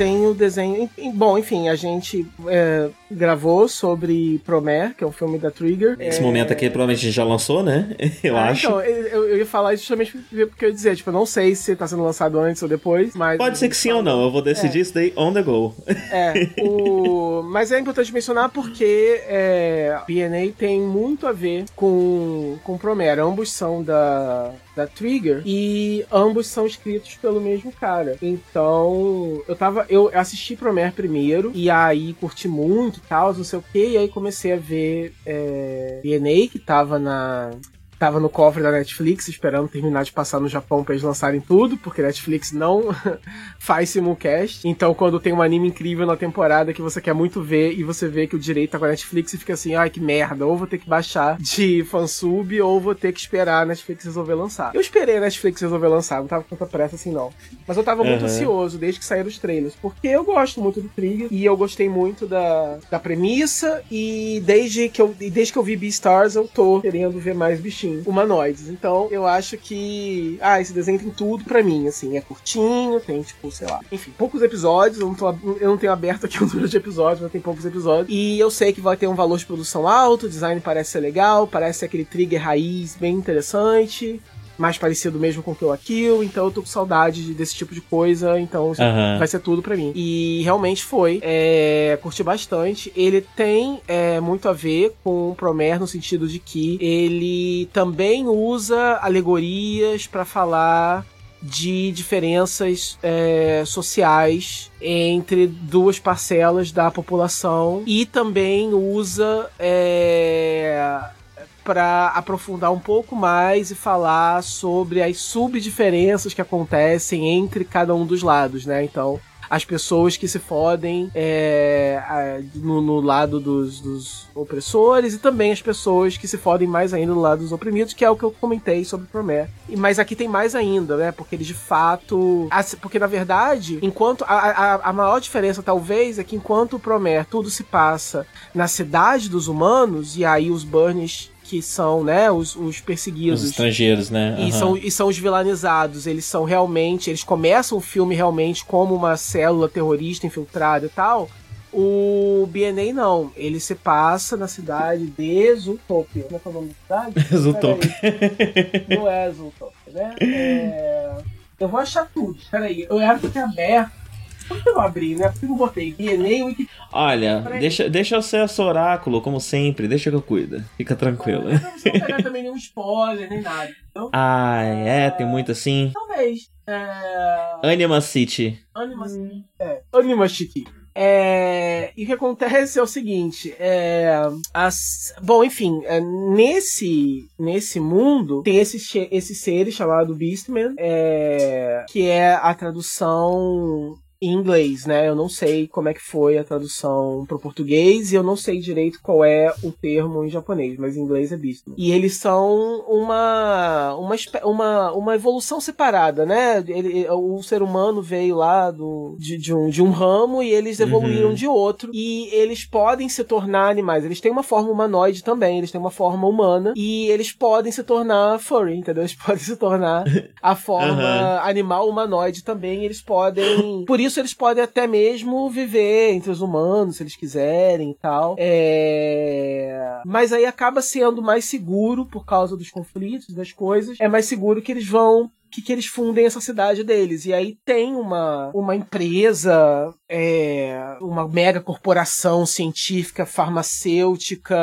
Tem o desenho. Bom, enfim, a gente é, gravou sobre Promare, que é um filme da Trigger. Esse é... momento aqui provavelmente a gente já lançou, né? Eu ah, acho. Então, eu, eu, ia falar justamente porque eu ia dizer, tipo, eu não sei se tá sendo lançado antes ou depois, mas. Pode ser que sim ou não, eu vou decidir é. isso daí on the go. É, o... mas é importante mencionar porque é, BNA tem muito a ver com, com Promare. Ambos são da da Trigger e ambos são escritos pelo mesmo cara. Então, eu tava eu assisti Promare primeiro e aí curti muito tal, não sei o que, e aí comecei a ver é, DNA que tava na tava no cofre da Netflix esperando terminar de passar no Japão para eles lançarem tudo, porque Netflix não faz simulcast. Então, quando tem um anime incrível na temporada que você quer muito ver e você vê que o direito tá com a Netflix e fica assim, ai que merda, ou vou ter que baixar de fansub ou vou ter que esperar a Netflix resolver lançar. Eu esperei a Netflix resolver lançar, não tava com tanta pressa assim não. Mas eu tava muito uhum. ansioso desde que saíram os trailers, porque eu gosto muito do Trigger e eu gostei muito da, da premissa e desde que eu desde que eu vi Beastars eu tô querendo ver mais bichinhos humanoides. Então, eu acho que. Ah, esse desenho tem tudo para mim, assim. É curtinho, tem, tipo, sei lá. Enfim, poucos episódios. Eu não, tô, eu não tenho aberto aqui o número de episódios, mas tem poucos episódios. E eu sei que vai ter um valor de produção alto, o design parece ser legal, parece ser aquele trigger raiz bem interessante mais parecido mesmo com Kill a Kill, então eu tô com saudade desse tipo de coisa, então uhum. vai ser tudo para mim. E realmente foi, é, curti bastante. Ele tem é, muito a ver com o Promer no sentido de que ele também usa alegorias para falar de diferenças é, sociais entre duas parcelas da população e também usa é, para aprofundar um pouco mais e falar sobre as subdiferenças que acontecem entre cada um dos lados, né? Então, as pessoas que se fodem é, no, no, lado dos, dos, opressores e também as pessoas que se fodem mais ainda no lado dos oprimidos, que é o que eu comentei sobre Promé. Mas aqui tem mais ainda, né? Porque eles de fato. Porque na verdade, enquanto. A, a, a maior diferença talvez é que enquanto o Promé tudo se passa na cidade dos humanos, e aí os Burns que são, né, os, os perseguidos. Os estrangeiros, né? Uhum. E, são, e são os vilanizados. Eles são realmente. Eles começam o filme realmente como uma célula terrorista infiltrada e tal. O BNA não, ele se passa na cidade de Zootopia. Como é que é o nome da cidade? Zootopia. Não é Zootopia, né? É... Eu vou achar tudo. Peraí, eu era ter aberto por que eu abri, né? Por que eu botei DNA Wiki... Olha, deixa, deixa eu ser esse oráculo, como sempre. Deixa que eu cuido. Fica tranquilo. Não, não pegar também nenhum spoiler, nem nada. Então, ah, é? Tem muito assim? Talvez. É... Anima City. Anima City. É. Anima City. É, e o que acontece é o seguinte, é, as, bom, enfim, é, nesse nesse mundo tem esse, esse ser chamado Beastman, é, que é a tradução em inglês, né? Eu não sei como é que foi a tradução pro português e eu não sei direito qual é o termo em japonês, mas em inglês é Beastman. E eles são uma uma uma, uma evolução separada, né? Ele, o ser humano veio lá do, de, de, um, de um ramo e eles evoluíram uhum. de outro e eles podem se tornar animais. Eles têm uma forma humanoide também, eles têm uma forma humana e eles podem se tornar furry, entendeu? Eles podem se tornar a forma uhum. animal humanoide também. Eles podem. Por isso, eles podem até mesmo viver entre os humanos, se eles quiserem e tal. É... Mas aí acaba sendo mais seguro por causa dos conflitos, das coisas. É mais seguro que eles vão que, que eles fundem essa cidade deles. E aí tem uma, uma empresa, é, uma mega corporação científica, farmacêutica,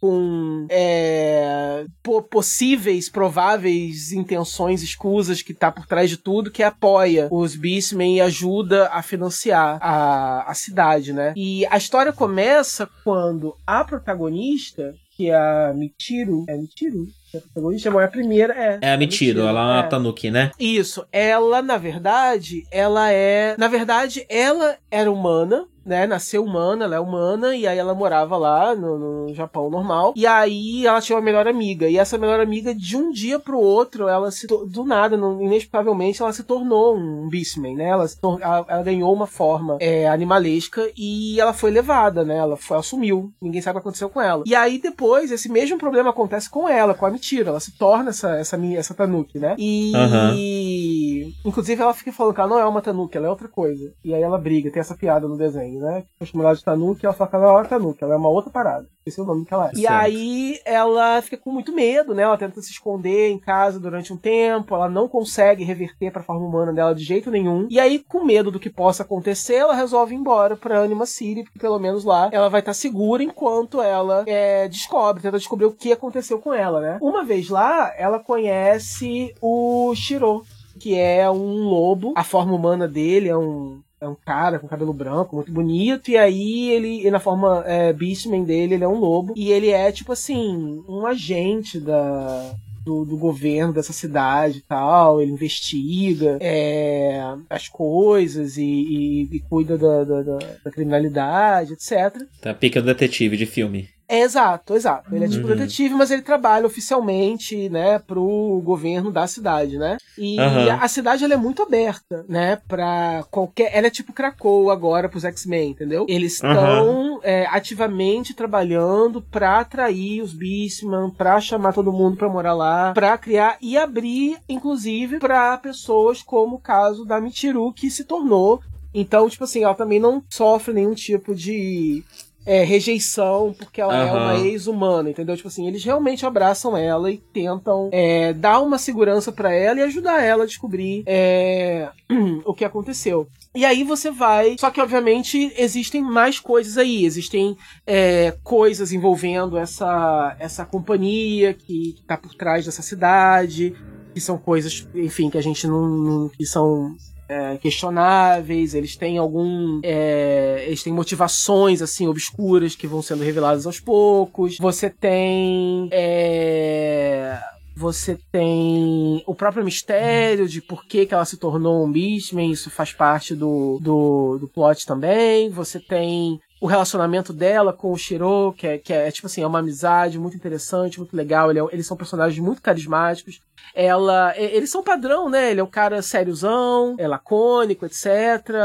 com é, possíveis, prováveis intenções escusas que tá por trás de tudo, que apoia os Beastmen e ajuda a financiar a, a cidade, né? E a história começa quando a protagonista, que é a Michiru, é Michiru? A protagonista é a primeira, é. É a Michiru, ela é uma é. Tanuki, né? Isso. Ela, na verdade, ela é. Na verdade, ela era humana, né, nasceu humana, ela é humana, e aí ela morava lá no, no, Japão normal. E aí ela tinha uma melhor amiga. E essa melhor amiga, de um dia pro outro, ela se do nada, inexplicavelmente, ela se tornou um Beastman, né? Ela, ela, ela ganhou uma forma é, animalesca e ela foi levada, né? Ela, foi, ela sumiu. Ninguém sabe o que aconteceu com ela. E aí depois, esse mesmo problema acontece com ela, com a Mitira. Ela se torna essa, essa, essa Tanuki, né? E. Uhum. Inclusive ela fica falando que ela não é uma Tanuki, ela é outra coisa. E aí ela briga, tem essa piada no desenho né? Foi chamada de Tanuki, ela fala que ela não é Tanuki, ela é uma outra parada. Esse é o nome que ela é. E aí ela fica com muito medo, né? Ela tenta se esconder em casa durante um tempo, ela não consegue reverter para a forma humana dela de jeito nenhum. E aí, com medo do que possa acontecer, ela resolve ir embora pra Anima City, porque pelo menos lá ela vai estar segura enquanto ela é, descobre, tenta descobrir o que aconteceu com ela, né? Uma vez lá, ela conhece o Shiro, que é um lobo. A forma humana dele é um é um cara com cabelo branco, muito bonito, e aí ele, na forma é, Beastman dele, ele é um lobo, e ele é, tipo assim, um agente da, do, do, governo dessa cidade e tal, ele investiga é, as coisas e, e, e cuida da, da, da, criminalidade, etc. Tá pica do detetive de filme. É, exato, exato. Ele é tipo uhum. detetive, mas ele trabalha oficialmente, né, pro governo da cidade, né? E uhum. a cidade ela é muito aberta, né, pra qualquer. Ela é tipo Krakow agora pros X-Men, entendeu? Eles estão uhum. é, ativamente trabalhando pra atrair os Beastmen, pra chamar todo mundo pra morar lá, pra criar e abrir, inclusive, pra pessoas como o caso da Michiru, que se tornou. Então, tipo assim, ela também não sofre nenhum tipo de é, rejeição porque ela uhum. é uma ex-humana, entendeu? Tipo assim, eles realmente abraçam ela e tentam é, dar uma segurança para ela e ajudar ela a descobrir é, o que aconteceu. E aí você vai. Só que, obviamente, existem mais coisas aí. Existem é, coisas envolvendo essa, essa companhia que, que tá por trás dessa cidade. Que são coisas, enfim, que a gente não. não que são é, questionáveis, eles têm algum. É, eles têm motivações assim obscuras que vão sendo reveladas aos poucos. Você tem. É, você tem o próprio mistério de por que, que ela se tornou um Beastman, isso faz parte do, do, do plot também. Você tem o relacionamento dela com o Shiro, que é, que é, tipo assim, é uma amizade muito interessante, muito legal. Ele é, eles são personagens muito carismáticos. Ela, eles são padrão, né? Ele é o cara sériozão, é lacônico, etc.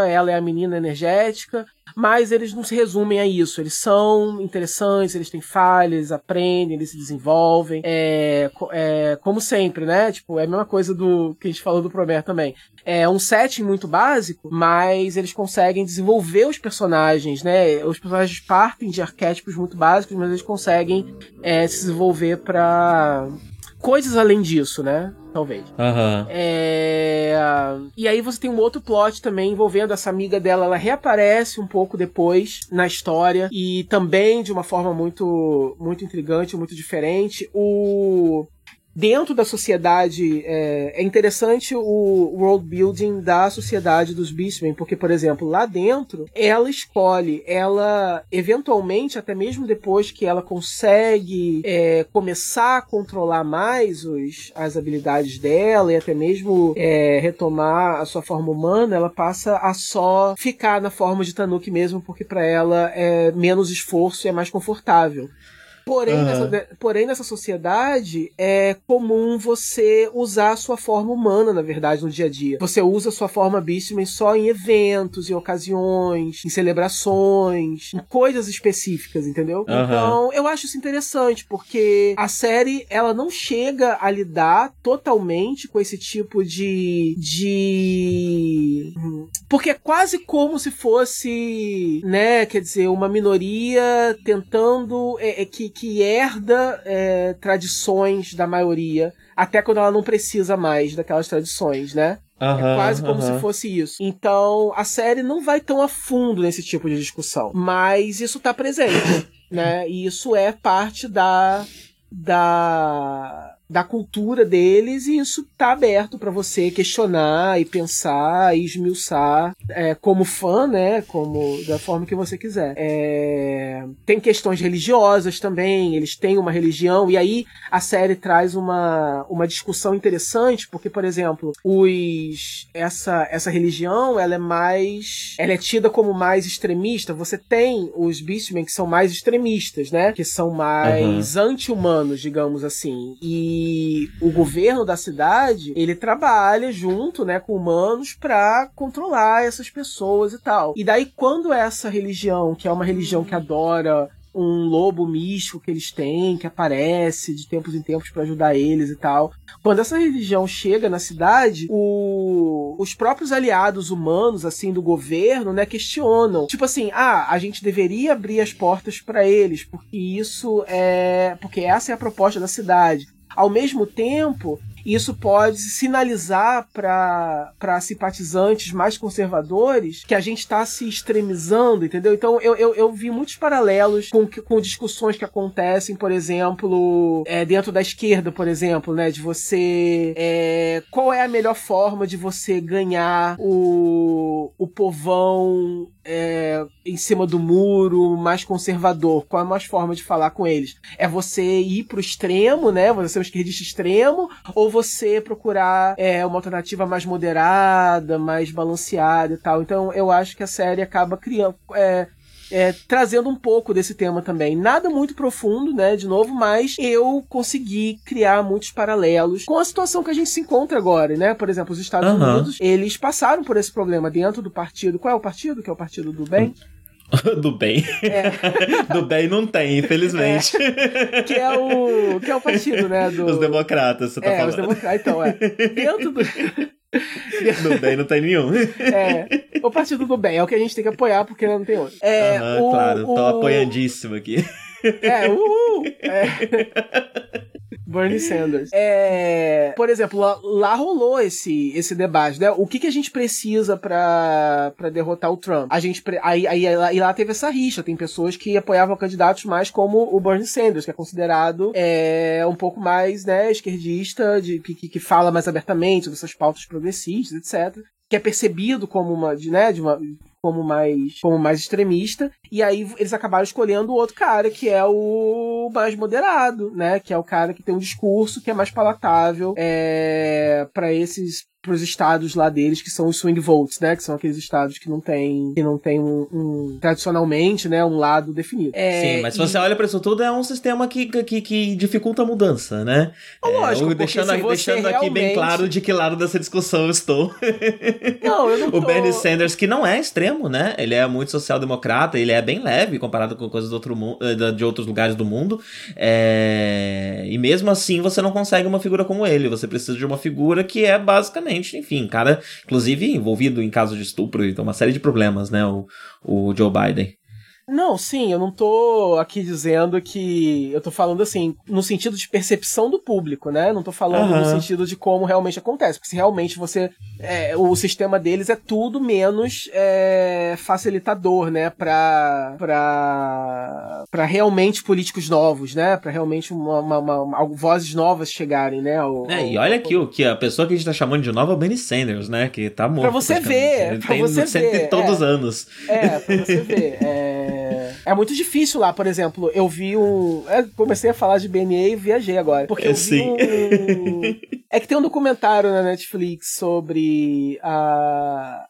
Ela é a menina energética mas eles não se resumem a isso. Eles são interessantes, eles têm falhas, aprendem, eles se desenvolvem. É, é, como sempre, né? Tipo, é a mesma coisa do que a gente falou do Promer também. É um setting muito básico, mas eles conseguem desenvolver os personagens, né? Os personagens partem de arquétipos muito básicos, mas eles conseguem é, se desenvolver para coisas além disso, né? Talvez. Uhum. É... E aí você tem um outro plot também envolvendo essa amiga dela. Ela reaparece um pouco depois na história e também de uma forma muito, muito intrigante, muito diferente. O dentro da sociedade é, é, interessante o world building da sociedade dos Beastmen, porque, por exemplo, lá dentro ela escolhe, ela eventualmente, até mesmo depois que ela consegue é, começar a controlar mais os, as habilidades dela e até mesmo é, retomar a sua forma humana, ela passa a só ficar na forma de Tanuki mesmo, porque para ela é menos esforço e é mais confortável. Porém, uhum. nessa, porém, nessa sociedade, é comum você usar a sua forma humana, na verdade, no dia a dia. Você usa a sua forma Beastman só em eventos, em ocasiões, em celebrações, em coisas específicas, entendeu? Uhum. Então, eu acho isso interessante, porque a série, ela não chega a lidar totalmente com esse tipo de. de. Porque é quase como se fosse, né, quer dizer, uma minoria tentando. É, é que, que herda é, tradições da maioria, até quando ela não precisa mais daquelas tradições, né? Uhum, é quase como uhum. se fosse isso. Então, a série não vai tão a fundo nesse tipo de discussão. Mas isso tá presente, né? E isso é parte da. da da cultura deles e isso tá aberto para você questionar e pensar e esmiuçar é, como fã, né? Como da forma que você quiser. É, tem questões religiosas também, eles têm uma religião e aí a série traz uma, uma discussão interessante porque, por exemplo, os essa essa religião ela é mais ela é tida como mais extremista. Você tem os Beastmen que são mais extremistas, né? Que são mais uhum. anti-humanos, digamos assim. E e o governo da cidade, ele trabalha junto, né, com humanos para controlar essas pessoas e tal. E daí quando essa religião, que é uma religião que adora um lobo místico que eles têm, que aparece de tempos em tempos para ajudar eles e tal. Quando essa religião chega na cidade, o... os próprios aliados humanos, assim, do governo, né, questionam. Tipo assim, ah, a gente deveria abrir as portas para eles, porque isso é. Porque essa é a proposta da cidade. Ao mesmo tempo, isso pode sinalizar para simpatizantes mais conservadores que a gente está se extremizando, entendeu? Então eu, eu, eu, vi muitos paralelos com, com discussões que acontecem, por exemplo, é, dentro da esquerda, por exemplo, né? De você. É, qual é a melhor forma de você ganhar o, o povão é, em cima do muro, mais conservador? Qual é a mais forma de falar com eles? É você ir pro extremo, né? Você ser um esquerdista extremo, ou você procurar é, uma alternativa mais moderada, mais balanceada e tal. Então eu acho que a série acaba criando. É, é, trazendo um pouco desse tema também. Nada muito profundo, né? De novo, mas eu consegui criar muitos paralelos com a situação que a gente se encontra agora, né? Por exemplo, os Estados uhum. Unidos, eles passaram por esse problema dentro do partido. Qual é o partido? Que é o partido do bem? Do bem. É. Do bem não tem, infelizmente. É. Que é o. Que é o partido, né? Do... Os democratas, você tá é, falando. Os democratas, então, é. Dentro do. Do bem não tem nenhum. É, o partido do bem é o que a gente tem que apoiar porque não tem outro. É, uhum, o, claro, tô o... apoiandíssimo aqui. É, uhul! É. Bernie Sanders. É, por exemplo, lá, lá, rolou esse, esse debate, né? O que, que a gente precisa para derrotar o Trump? A gente aí, aí, aí lá teve essa rixa. Tem pessoas que apoiavam candidatos mais como o Bernie Sanders, que é considerado é, um pouco mais né, esquerdista, de, que, que fala mais abertamente sobre essas pautas progressistas, etc que é percebido como uma, de, né, de uma, como mais, como mais extremista, e aí eles acabaram escolhendo o outro cara, que é o mais moderado, né? Que é o cara que tem um discurso que é mais palatável é, para esses para os estados lá deles que são os swing votes, né? Que são aqueles estados que não tem que não tem um, um tradicionalmente, né, um lado definido. É, Sim, mas se você olha para isso tudo é um sistema que, que, que dificulta a mudança, né? Lógico, é, deixando, deixando aqui bem claro de que lado dessa discussão eu estou. Não, eu não tô... O Bernie Sanders que não é extremo, né? Ele é muito social-democrata, ele é bem leve comparado com coisas do outro mundo, eh, de outros lugares do mundo. É... E mesmo assim você não consegue uma figura como ele. Você precisa de uma figura que é basicamente enfim, cara, inclusive envolvido em caso de estupro e uma série de problemas, né, o, o Joe Biden. Não, sim, eu não tô aqui dizendo que. Eu tô falando assim, no sentido de percepção do público, né? Não tô falando uhum. no sentido de como realmente acontece. Porque se realmente você. É, o sistema deles é tudo menos é, facilitador, né? Pra, pra, pra realmente políticos novos, né? Pra realmente uma, uma, uma, vozes novas chegarem, né? Ao, é, e olha aqui, o que a pessoa que a gente tá chamando de nova é o Benny Sanders, né? Que tá morto. Pra você ver, Ele pra tem você ver. todos é, os anos. É, pra você ver. É, é muito difícil lá, por exemplo, eu vi um. Eu comecei a falar de BNA e viajei agora. Porque eu vi Sim. um. É que tem um documentário na Netflix sobre a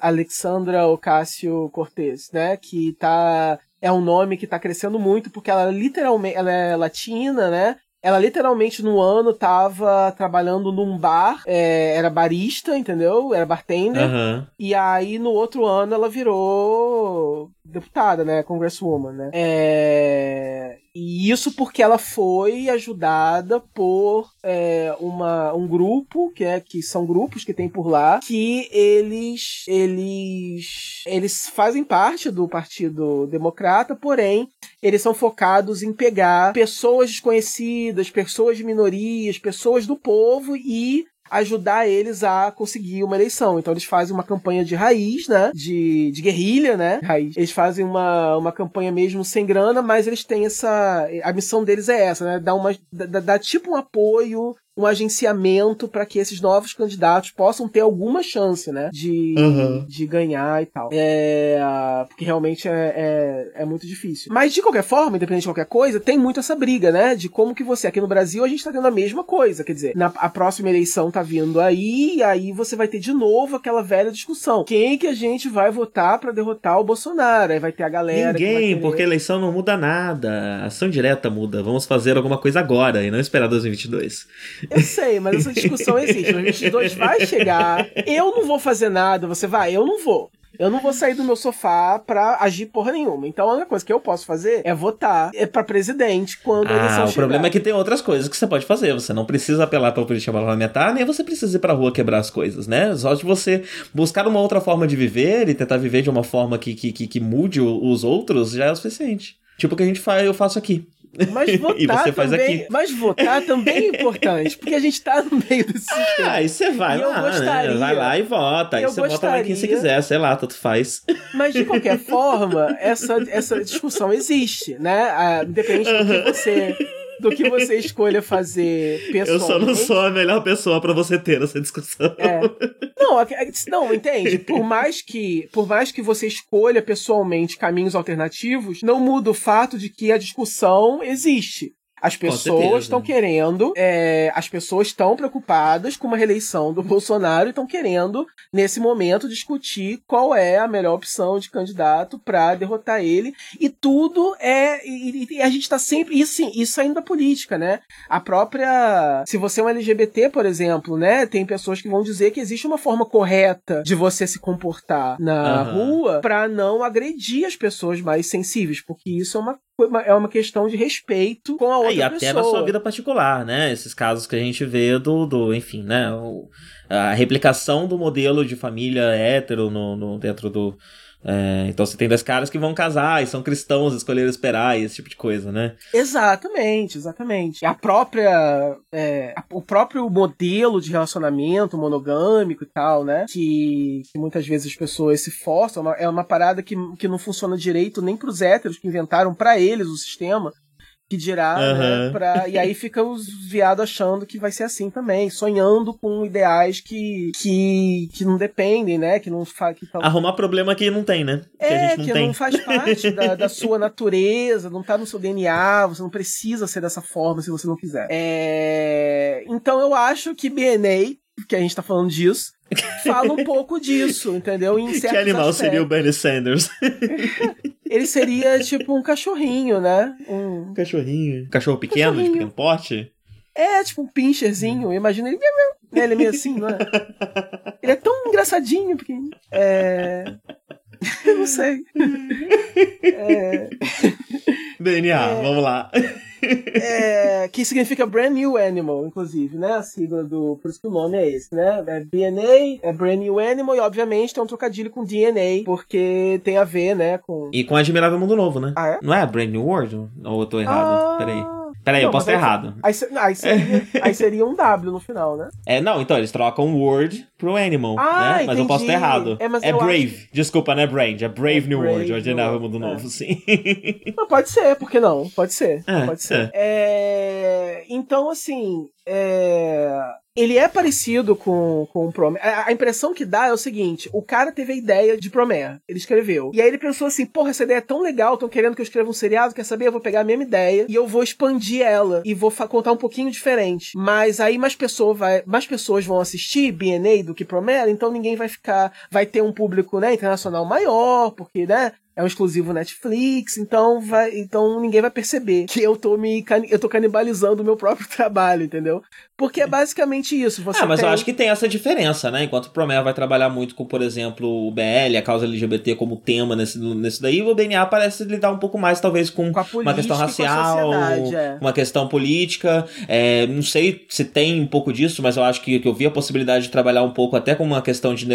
Alexandra Ocasio-Cortez, né? Que tá é um nome que tá crescendo muito porque ela literalmente ela é latina, né? Ela literalmente no ano tava trabalhando num bar, é, era barista, entendeu? Era bartender. Uhum. E aí no outro ano ela virou deputada, né? Congresswoman, né? É... E isso porque ela foi ajudada por é, uma, um grupo, que, é, que são grupos que tem por lá, que eles, eles, eles fazem parte do Partido Democrata, porém, eles são focados em pegar pessoas desconhecidas, pessoas de minorias, pessoas do povo e ajudar eles a conseguir uma eleição. Então eles fazem uma campanha de raiz, né? De, de guerrilha, né? Raiz. Eles fazem uma, uma campanha mesmo sem grana, mas eles têm essa. A missão deles é essa, né? Dar, uma, dar, dar tipo um apoio um agenciamento para que esses novos candidatos possam ter alguma chance, né? De, uhum. de ganhar e tal. É, porque realmente é, é, é, muito difícil. Mas de qualquer forma, independente de qualquer coisa, tem muito essa briga, né? De como que você. Aqui no Brasil a gente tá tendo a mesma coisa. Quer dizer, na, a próxima eleição tá vindo aí, e aí você vai ter de novo aquela velha discussão. Quem que a gente vai votar para derrotar o Bolsonaro? Aí vai ter a galera. Ninguém, porque eleição não muda nada. A ação direta muda. Vamos fazer alguma coisa agora e não esperar 2022. Eu sei, mas essa discussão existe. 2022 vai chegar. Eu não vou fazer nada, você vai? Eu não vou. Eu não vou sair do meu sofá pra agir porra nenhuma. Então a única coisa que eu posso fazer é votar é pra presidente quando ah, a eleição o chegar. problema é que tem outras coisas que você pode fazer. Você não precisa apelar pra política parlamentar, nem você precisa ir pra rua quebrar as coisas, né? Só de você buscar uma outra forma de viver e tentar viver de uma forma que, que, que, que mude os outros já é o suficiente. Tipo o que a gente faz, eu faço aqui. Mas votar também, Mas votar também é importante, porque a gente tá no meio desse ah, sistema. Ah, aí você vai e lá, gostaria, né? Vai lá e vota. Aí você gostaria, vota lá quem você quiser, sei lá, tanto faz. Mas de qualquer forma, essa, essa discussão existe, né? Ah, independente do que você do que você escolha fazer pessoalmente. Eu só não sou a melhor pessoa para você ter essa discussão. É. Não, não, entende? Por mais que, por mais que você escolha pessoalmente caminhos alternativos, não muda o fato de que a discussão existe. As pessoas estão querendo, é, as pessoas estão preocupadas com uma reeleição do Bolsonaro e estão querendo, nesse momento, discutir qual é a melhor opção de candidato para derrotar ele. E tudo é. E, e a gente está sempre. Isso sim, isso saindo da política, né? A própria. Se você é um LGBT, por exemplo, né? Tem pessoas que vão dizer que existe uma forma correta de você se comportar na uhum. rua para não agredir as pessoas mais sensíveis, porque isso é uma é uma questão de respeito com a outra é, e até pessoa. na sua vida particular, né? Esses casos que a gente vê do, do enfim, né? O, a replicação do modelo de família hétero no, no dentro do, é, então você tem dois caras que vão casar e são cristãos, escolheram esperar e esse tipo de coisa, né? Exatamente, exatamente. A própria. É, o próprio modelo de relacionamento monogâmico e tal, né? Que, que muitas vezes as pessoas se forçam. É uma parada que, que não funciona direito nem pros héteros que inventaram para eles o sistema que dirá, uhum. né, pra... e aí fica os viados achando que vai ser assim também, sonhando com ideais que, que, que não dependem, né, que não faz... Que Arrumar problema que não tem, né? Que é, não que tem. não faz parte da, da, sua natureza, não tá no seu DNA, você não precisa ser dessa forma se você não quiser. É... Então eu acho que BNA, que a gente tá falando disso, fala um pouco disso, entendeu? Em que animal aspectos. seria o Bernie Sanders? Ele seria tipo um cachorrinho, né? Um cachorrinho. Cachorro pequeno, cachorrinho. de pequeno porte? É, tipo um pincherzinho. Imagina ele. Ele é meio assim, não é? Ele é tão engraçadinho, pequenininho. É. Eu não sei. É... DNA, é... vamos lá. É, que significa Brand New Animal, inclusive, né? A sigla do. Por isso que o nome é esse, né? É DNA, é Brand New Animal, e obviamente tem um trocadilho com DNA, porque tem a ver, né? Com. E com Admirável Mundo Novo, né? Ah, é? Não é Brand New World? Ou eu tô errado? Ah... Peraí. Peraí, eu posso estar errado. Aí, aí, seria, aí, seria, um W no final, né? É, não, então eles trocam Word pro Animal, ah, né? Mas entendi. eu posso estar errado. É, é Brave. Acho... Desculpa, não é Brand, é Brave é New Brave World, Ordinável Mundo é. Novo, sim. Mas pode ser, por que não? Pode ser. É, pode ser. É. é então, assim, é... Ele é parecido com, com o Promare. A, impressão que dá é o seguinte: o cara teve a ideia de Promare. Ele escreveu. E aí ele pensou assim: porra, essa ideia é tão legal, estão querendo que eu escreva um seriado, quer saber? Eu vou pegar a mesma ideia e eu vou expandir ela. E vou contar um pouquinho diferente. Mas aí mais, pessoa vai, mais pessoas vão assistir BNA do que Promare, então ninguém vai ficar. Vai ter um público né, internacional maior, porque, né? É um exclusivo Netflix, então vai, então ninguém vai perceber que eu tô me eu tô canibalizando o meu próprio trabalho, entendeu? Porque é basicamente isso. Você ah, mas tem... eu acho que tem essa diferença, né? Enquanto o Promare vai trabalhar muito com, por exemplo, o BL, a causa LGBT como tema nesse, nesse daí, o DNA parece lidar um pouco mais, talvez, com, com uma questão racial, é. uma questão política. É, não sei se tem um pouco disso, mas eu acho que, que eu vi a possibilidade de trabalhar um pouco até com uma questão de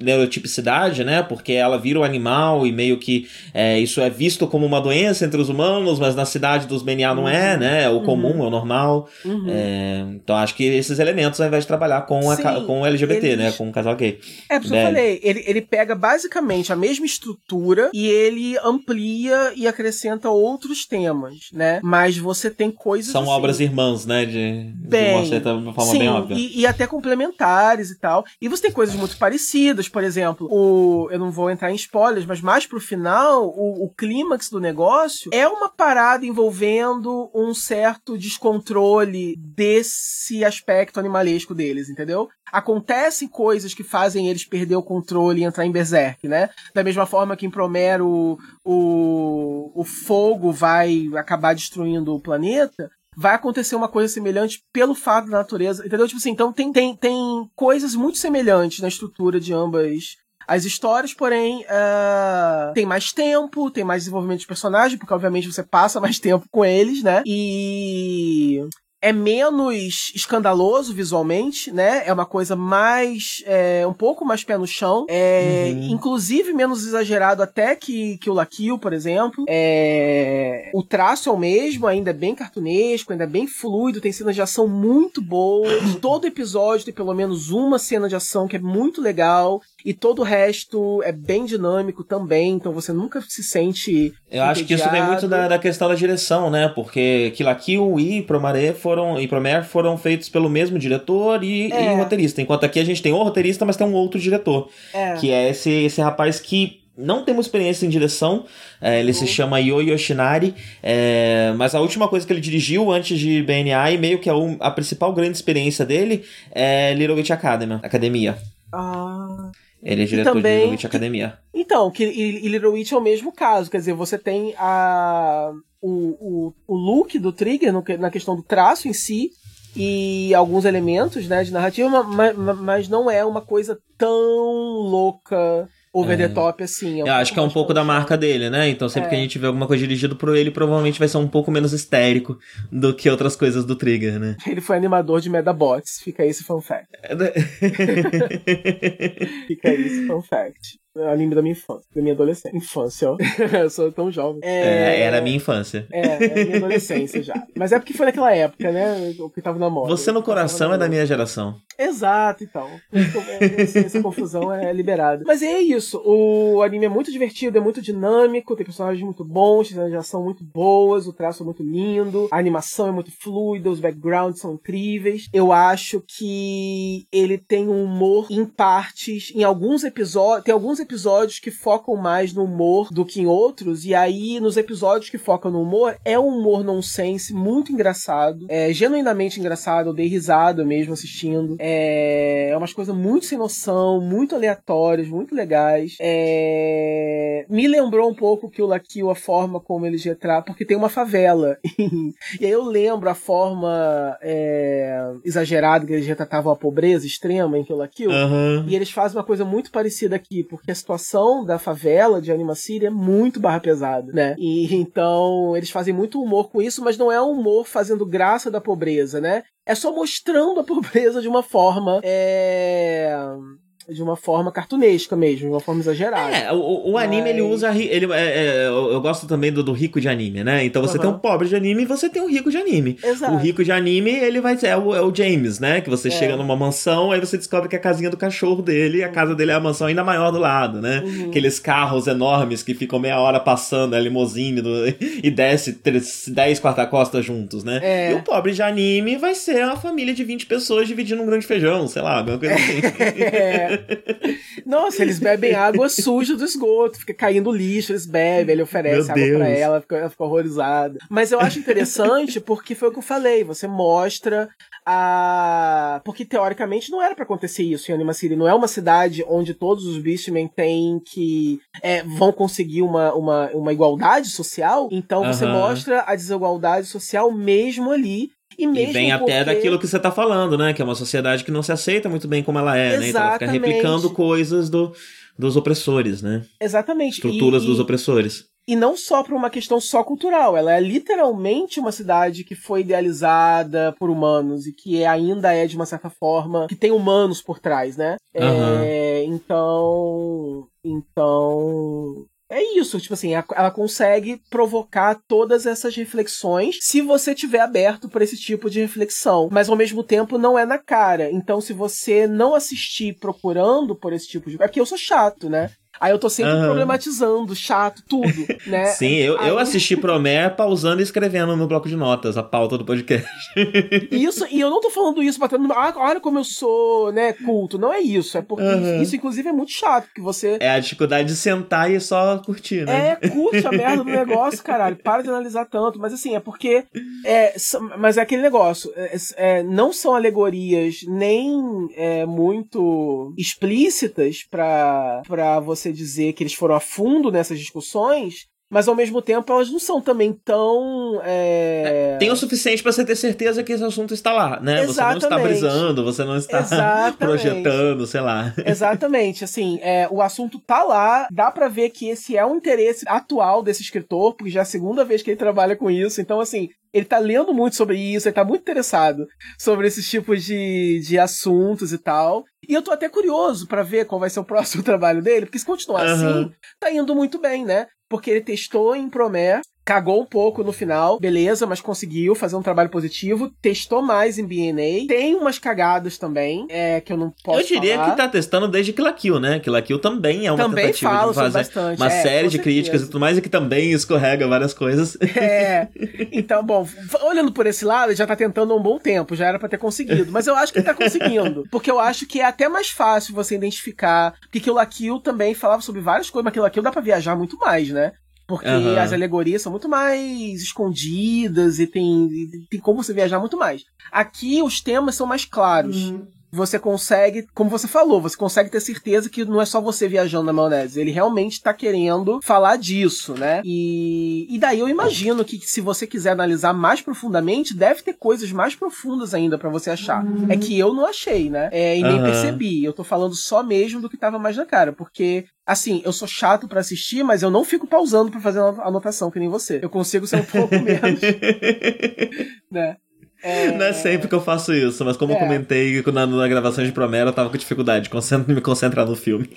neurotipicidade, né? Porque ela vira um animal e meio que é, isso é visto como uma doença entre os humanos, mas na cidade dos BNA não é, uhum. né? É o comum, uhum. é o normal. Uhum. É, então acho que esses elementos, ao invés de trabalhar com, a, com o LGBT, né? Com o casal gay. É, por isso eu falei, ele, ele pega basicamente a mesma estrutura e ele amplia e acrescenta outros temas, né? Mas você tem coisas. São assim, obras irmãs, né? De, bem, de uma certa forma sim, bem óbvia. E, e até complementares e tal. E você tem coisas muito parecidas, por exemplo, o. Eu não vou entrar em spoilers, mas mais pro final, o, o clímax do negócio é uma parada envolvendo um certo descontrole desse aspecto animalesco deles, entendeu? Acontecem coisas que fazem eles perder o controle e entrar em berserk, né? Da mesma forma que em Promero o, o fogo vai acabar destruindo o planeta, vai acontecer uma coisa semelhante pelo fato da natureza, entendeu? Tipo assim, então tem, tem, tem coisas muito semelhantes na estrutura de ambas as histórias, porém, uh, tem mais tempo, tem mais desenvolvimento de personagem, porque obviamente você passa mais tempo com eles, né? E é menos escandaloso visualmente, né? É uma coisa mais. É, um pouco mais pé no chão. É, uhum. Inclusive menos exagerado até que, que o Lakill, por exemplo. É, o traço é o mesmo, ainda é bem cartunesco, ainda é bem fluido, tem cenas de ação muito boas. Todo episódio tem pelo menos uma cena de ação que é muito legal. E todo o resto é bem dinâmico também, então você nunca se sente. Eu acho que isso vem muito da, da, questão da direção, né? Porque Kill la Kill e Promare foram, e Promare foram feitos pelo mesmo diretor e, é. e roteirista. Enquanto aqui a gente tem um roteirista, mas tem um outro diretor. É. Que é esse, esse rapaz que não temos experiência em direção, é, ele uhum. se chama Yo Yoshinari, é, mas a última coisa que ele dirigiu antes de BNA e meio que a, a principal grande experiência dele é Little Witch Academy, Academia. Ah. Ele é diretor também, de Little Witch Academia. Então, que, e, e Little Witch é o mesmo caso, quer dizer, você tem a, o, o, o look do Trigger no, na questão do traço em si, e alguns elementos né, de narrativa, mas, mas não é uma coisa tão louca over é. the top, assim. É um eu acho que é um pouco da marca dele, né? Então sempre é. que a gente vê alguma coisa dirigida por ele, provavelmente vai ser um pouco menos histérico do que outras coisas do Trigger, né? Ele foi animador de Medabots, fica aí esse fun fact. É, né? fica aí esse fun fact. É anime da minha infância, da minha adolescência. Infância, ó. eu sou tão jovem. É, é, era a minha infância. É, é a minha adolescência já. Mas é porque foi naquela época, né? O que tava na moda. Você no coração é da minha geração. Exato, então. Essa confusão é liberada. Mas é isso. O anime é muito divertido, é muito dinâmico, tem personagens muito bons, cenas de ação muito boas, o traço é muito lindo, a animação é muito fluida, os backgrounds são incríveis. Eu acho que ele tem um humor em partes, em alguns episódios, tem alguns episódios que focam mais no humor do que em outros, e aí nos episódios que focam no humor, é um humor nonsense muito engraçado, é genuinamente engraçado, eu dei risada mesmo assistindo. É, é umas coisas muito sem noção, muito aleatórias, muito legais. É, me lembrou um pouco que o Lakill, a forma como eles retratam, porque tem uma favela. e aí eu lembro a forma é, exagerada que eles retratavam a pobreza extrema em Kill la Kill. Uhum. E eles fazem uma coisa muito parecida aqui, porque a situação da favela de Anima City é muito barra pesada, né? E então eles fazem muito humor com isso, mas não é um humor fazendo graça da pobreza, né? É só mostrando a pobreza de uma forma. É de uma forma cartunesca mesmo, de uma forma exagerada. É, o, o anime Mas... ele usa. Ele, é, é, eu gosto também do, do, rico de anime, né? Então você uhum. tem um pobre de anime e você tem um rico de anime. Exato. O rico de anime, ele vai ser. É o, é o James, né? Que você é. chega numa mansão, aí você descobre que a casinha do cachorro dele, e a casa dele é a mansão ainda maior do lado, né? Uhum. Aqueles carros enormes que ficam meia hora passando, a limousine do, e desce 10 quarta-costas juntos, né? É. E o pobre de anime vai ser uma família de 20 pessoas dividindo um grande feijão, sei lá, alguma coisa assim. é. Nossa, eles bebem água suja do esgoto, fica caindo lixo, eles bebem, ele oferece Meu água Deus. pra ela, fica, ela fica horrorizada. Mas eu acho interessante porque foi o que eu falei, você mostra a. Porque teoricamente não era para acontecer isso em Anima City. Não é uma cidade onde todos os Beastmen têm que. É, vão conseguir uma, uma, uma igualdade social. Então você mostra a desigualdade social mesmo ali. E, mesmo e vem porque... até daquilo que você tá falando, né? Que é uma sociedade que não se aceita muito bem como ela é, Exatamente. né? Então ela fica replicando coisas do, dos opressores, né? Exatamente. Estruturas e, dos opressores. E não só por uma questão só cultural, ela é literalmente uma cidade que foi idealizada por humanos e que ainda é de uma certa forma que tem humanos por trás, né? Uhum. É, então, então é isso, tipo assim, ela consegue provocar todas essas reflexões se você tiver aberto para esse tipo de reflexão, mas ao mesmo tempo não é na cara. Então, se você não assistir procurando por esse tipo de. É porque eu sou chato, né? Aí eu tô sempre uhum. problematizando, chato, tudo, né? Sim, eu, Aí... eu assisti Promé pausando e escrevendo no bloco de notas a pauta do podcast. Isso, e eu não tô falando isso batendo. Ah, olha como eu sou, né, culto. Não é isso. É porque uhum. isso, inclusive, é muito chato, porque você. É a dificuldade de sentar e só curtir, né? É, curte a merda do negócio, caralho. Para de analisar tanto. Mas assim, é porque. É, mas é aquele negócio. É, é, não são alegorias nem é, muito explícitas para você dizer que eles foram a fundo nessas discussões, mas ao mesmo tempo elas não são também tão. É... é tem o suficiente para você ter certeza que esse assunto está lá, né? Exatamente. Você não está brisando, você não está Exatamente. projetando, sei lá. Exatamente, assim, é, o assunto tá lá, dá para ver que esse é um interesse atual desse escritor, porque já é a segunda vez que ele trabalha com isso, então assim. Ele tá lendo muito sobre isso, ele tá muito interessado sobre esses tipos de, de assuntos e tal. E eu tô até curioso para ver qual vai ser o próximo trabalho dele, porque se continuar uhum. assim, tá indo muito bem, né? Porque ele testou em Promé cagou um pouco no final, beleza, mas conseguiu fazer um trabalho positivo, testou mais em BNA, tem umas cagadas também, é, que eu não posso Eu diria falar. que tá testando desde Kill la Kill, né? Kill la Kill também é uma também tentativa falo de fazer bastante. uma é, série de críticas e tudo mais, e que também escorrega várias coisas. É, então, bom, olhando por esse lado, ele já tá tentando há um bom tempo, já era para ter conseguido, mas eu acho que ele tá conseguindo, porque eu acho que é até mais fácil você identificar, porque Kill la Kill também falava sobre várias coisas, mas Kill la Kill dá pra viajar muito mais, né? Porque uhum. as alegorias são muito mais escondidas e tem, tem como você viajar muito mais. Aqui os temas são mais claros. Uhum você consegue, como você falou, você consegue ter certeza que não é só você viajando na maionese. Ele realmente tá querendo falar disso, né? E, e daí eu imagino que se você quiser analisar mais profundamente, deve ter coisas mais profundas ainda para você achar. Uhum. É que eu não achei, né? É, e nem uhum. percebi. Eu tô falando só mesmo do que tava mais na cara, porque assim, eu sou chato para assistir, mas eu não fico pausando para fazer anotação que nem você. Eu consigo ser um pouco menos, né? É... Não é sempre que eu faço isso, mas como é. eu comentei na, na gravação de Promera, eu tava com dificuldade de me concentrar no filme.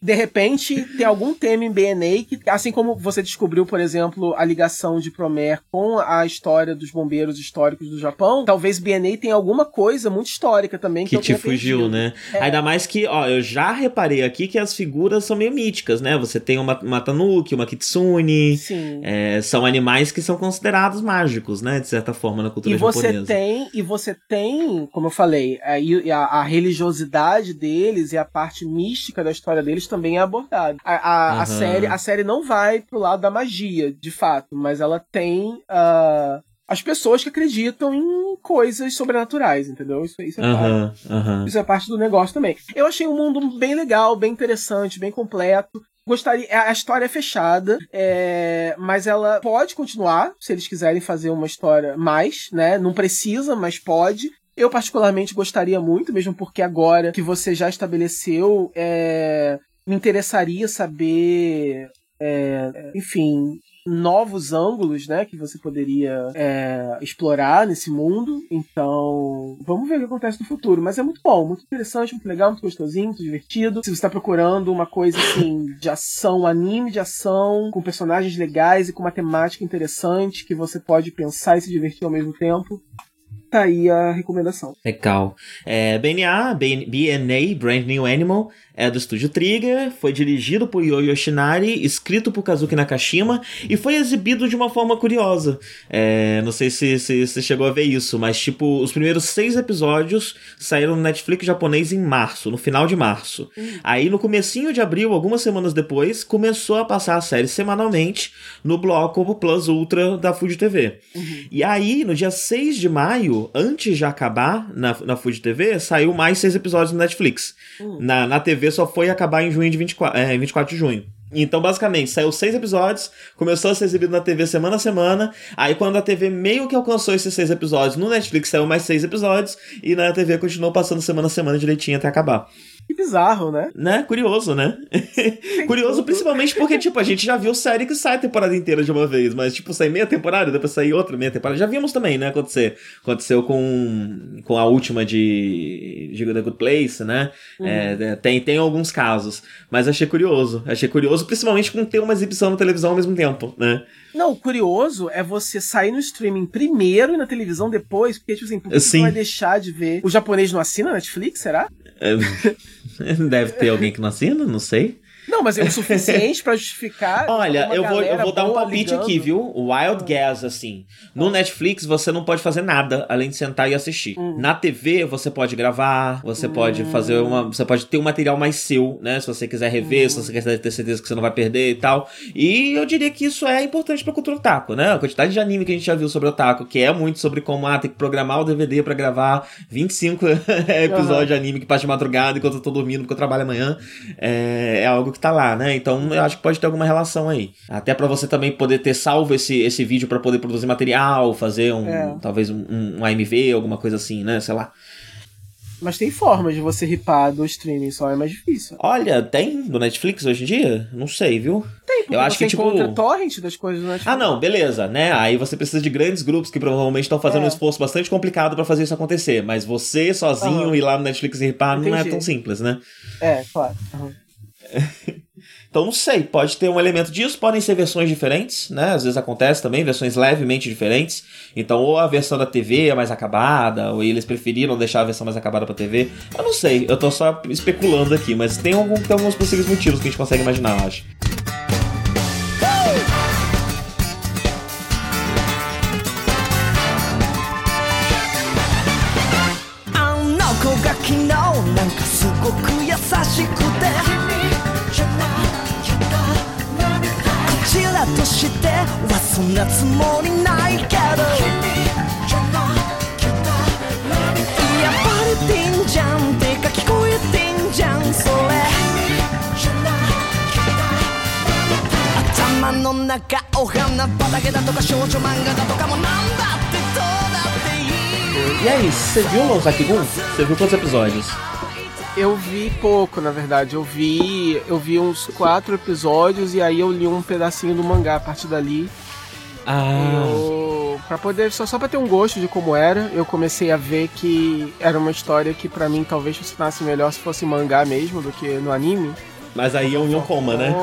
De repente, tem algum tema em BNA que, assim como você descobriu, por exemplo, a ligação de Promer com a história dos bombeiros históricos do Japão, talvez BNA tenha alguma coisa muito histórica também que, que te fugiu, né? É. Ainda mais que, ó, eu já reparei aqui que as figuras são meio míticas, né? Você tem uma, uma Tanuki, uma Kitsune. Sim. É, são animais que são considerados mágicos, né? De certa forma, na cultura japonesa. Você tem, e você tem, como eu falei, a, a, a, religiosidade deles e a parte mística da história deles também é abordada. A, a, uhum. a, série, a série não vai pro lado da magia, de fato, mas ela tem uh, as pessoas que acreditam em coisas sobrenaturais, entendeu? Isso, isso, é uhum, parte, uhum. isso é parte do negócio também. Eu achei um mundo bem legal, bem interessante, bem completo gostaria. A história é fechada, é, mas ela pode continuar, se eles quiserem fazer uma história mais, né? Não precisa, mas pode. Eu, particularmente, gostaria muito, mesmo porque agora que você já estabeleceu é, me interessaria saber, é, enfim, novos ângulos, né, que você poderia é, explorar nesse mundo. Então, vamos ver o que acontece no futuro. Mas é muito bom, muito interessante, muito legal, muito gostosinho, muito divertido. Se você está procurando uma coisa assim de ação, anime de ação, com personagens legais e com uma temática interessante que você pode pensar e se divertir ao mesmo tempo, tá aí a recomendação. Legal. É, BNA, BNA, Brand New Animal, é do estúdio Trigger, foi dirigido por Yo Yoshinari, escrito por Kazuki Nakashima e foi exibido de uma forma curiosa. É, não sei se você chegou a ver isso, mas tipo, os primeiros seis episódios saíram no Netflix japonês em março, no final de março. Uhum. Aí no comecinho de abril, algumas semanas depois, começou a passar a série semanalmente no bloco Plus Ultra da Fuji TV. Uhum. E aí, no dia 6 de maio, antes de acabar na, na Fuji TV, saiu mais seis episódios no Netflix. Uhum. Na, na TV TV só foi acabar em junho de 24, é, 24 de junho. Então, basicamente, saiu seis episódios, começou a ser exibido na TV semana a semana. Aí, quando a TV meio que alcançou esses seis episódios, no Netflix saiu mais seis episódios, e na TV continuou passando semana a semana direitinho até acabar. Que bizarro, né? Né? Curioso, né? Curioso principalmente porque, tipo, a gente já viu série que sai a temporada inteira de uma vez, mas, tipo, sai meia temporada, depois sair outra meia temporada. Já vimos também, né? Acontecer. Aconteceu com, com a última de, de The Good Place, né? Uhum. É, é, tem, tem alguns casos. Mas achei curioso. Achei curioso, principalmente com ter uma exibição na televisão ao mesmo tempo, né? Não, o curioso é você sair no streaming primeiro e na televisão depois, porque, tipo assim, por que você vai deixar de ver? O japonês não assina Netflix, será? Deve ter alguém que não assina, não sei. Não, mas é o suficiente para justificar. Olha, eu vou, eu vou dar um palpite ligando. aqui, viu? Wild Guess, assim. No Netflix você não pode fazer nada além de sentar e assistir. Hum. Na TV você pode gravar, você hum. pode fazer uma. Você pode ter um material mais seu, né? Se você quiser rever, hum. se você quiser ter certeza que você não vai perder e tal. E eu diria que isso é importante pra cultura otaku, né? A quantidade de anime que a gente já viu sobre otaku, que é muito sobre como ah, tem que programar o DVD para gravar 25 episódios uhum. de anime que passa de madrugada enquanto eu tô dormindo porque eu trabalho amanhã. É, é algo que tá lá, né? Então eu acho que pode ter alguma relação aí. Até para você também poder ter salvo esse, esse vídeo para poder produzir material, fazer um é. talvez um, um, AMV, alguma coisa assim, né? Sei lá. Mas tem formas de você ripar do streaming, só é mais difícil. Olha, tem do Netflix hoje em dia? Não sei, viu? Tem, porque eu acho que, tipo... encontra torrent das coisas do Netflix. Ah, não, beleza, né? Aí você precisa de grandes grupos que provavelmente estão fazendo é. um esforço bastante complicado para fazer isso acontecer. Mas você sozinho uhum. ir lá no Netflix e ripar Entendi. não é tão simples, né? É, claro. Uhum. Então não sei, pode ter um elemento disso, podem ser versões diferentes, né? Às vezes acontece também, versões levemente diferentes. Então, ou a versão da TV é mais acabada, ou eles preferiram deixar a versão mais acabada pra TV. Eu não sei, eu tô só especulando aqui, mas tem, algum, tem alguns possíveis motivos que a gente consegue imaginar, eu acho. んなつもりないけどいやバレてんじゃんてか聞こえてんじゃんそれ頭の中お花畑だとか少女漫画だとかもなんだってどうだっていい E aí, você viu o Gun? Você viu quantos episódios? Eu vi pouco, na verdade. Eu vi, eu vi uns quatro episódios e aí eu li um pedacinho do mangá a partir dali. Ah. Eu, pra poder, só, só pra ter um gosto de como era, eu comecei a ver que era uma história que para mim talvez funcionasse melhor se fosse mangá mesmo do que no anime. Mas aí é um Yonkoma, né?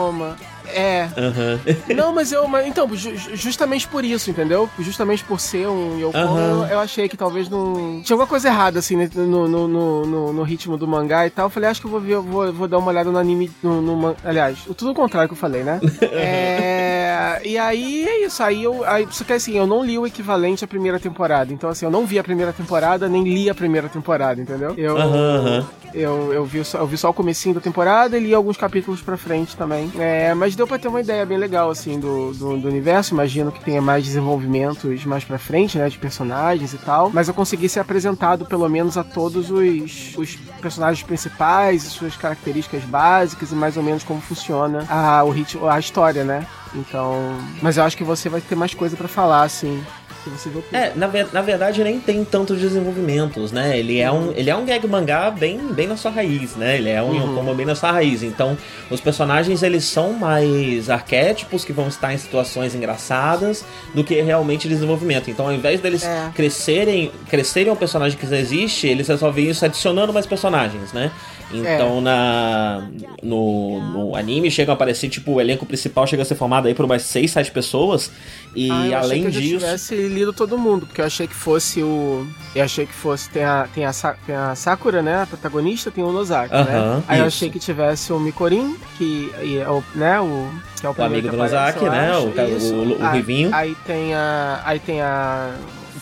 É. Uhum. Não, mas eu. Mas, então, ju justamente por isso, entendeu? Justamente por ser um Yokoma, uhum. eu, eu, achei que talvez não. Tinha alguma coisa errada, assim, né, no, no, no, no, no ritmo do mangá e tal. Eu falei, acho que eu vou ver, vou, vou dar uma olhada no anime. No, no aliás, tudo o contrário que eu falei, né? é. E aí é isso. Aí eu. Aí, só que assim, eu não li o equivalente à primeira temporada. Então, assim, eu não vi a primeira temporada, nem li a primeira temporada, entendeu? Eu. Uhum. Eu, eu, vi só, eu vi só o comecinho da temporada e li alguns capítulos pra frente também. É, mas deu pra ter uma ideia bem legal, assim, do, do, do, universo. Imagino que tenha mais desenvolvimentos mais pra frente, né? De personagens e tal. Mas eu consegui ser apresentado, pelo menos, a todos os, os personagens principais e suas características básicas e mais ou menos como funciona a, o ritmo, a história, né? Então. Mas eu acho que você vai ter mais coisa para falar, assim que você tudo. É, na, na verdade nem tem tantos desenvolvimentos, né? Ele é um, ele é um gag mangá bem, bem na sua raiz, né? Ele é um uhum. como bem na sua raiz. Então, os personagens eles são mais arquétipos que vão estar em situações engraçadas do que realmente desenvolvimento. Então, ao invés deles é. crescerem, crescerem um personagem que já existe, eles resolvem isso adicionando mais personagens, né? Então é. na no, no, anime chega a aparecer, tipo, o elenco principal chega a ser formado aí por umas 6, 7 pessoas. E ah, eu além achei que disso. Eu tivesse lido todo mundo, porque eu achei que fosse o. Eu achei que fosse. Tem a, tem a, tem a Sakura, né? A protagonista, tem o Nozaki, uh -huh, né? Aí isso. eu achei que tivesse o Mikorin, que é o, né? O, que é o, o amigo do Nozaki, né? O, o, o, o Rivinho. Aí tem a. Aí tem a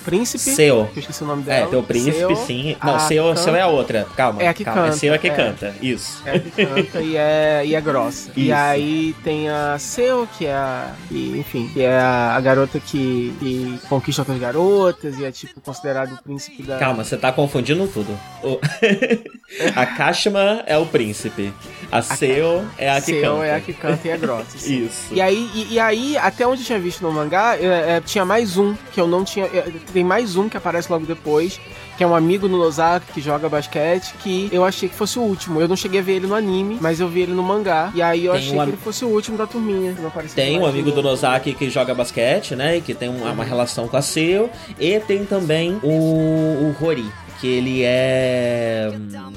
príncipe. Seu. Que eu esqueci o nome dela. É, tem o príncipe, sim. Não, Seu, Seu é a outra. Calma. É a que calma. canta. É Seu é que é. canta. Isso. É a que canta e é, e é grossa. Isso. E aí tem a Seu, que é a. Que, enfim, que é a, garota que, que, conquista outras garotas e é tipo considerado o príncipe da. Calma, você tá confundindo tudo. O... a Kashima é o príncipe. A Seu é a que Seu canta. é a que canta e é grossa. Isso. E aí, e, e, aí, até onde eu tinha visto no mangá, é, é, tinha mais um que eu não tinha tem mais um que aparece logo depois, que é um amigo no Nozaki que joga basquete, que eu achei que fosse o último. Eu não cheguei a ver ele no anime, mas eu vi ele no mangá. E aí eu tem achei um que ele fosse o último da turminha. tem um amigo do Nozaki que joga basquete, né? E que tem uma, uma relação com a Seu. E tem também o, o Hori, que ele é.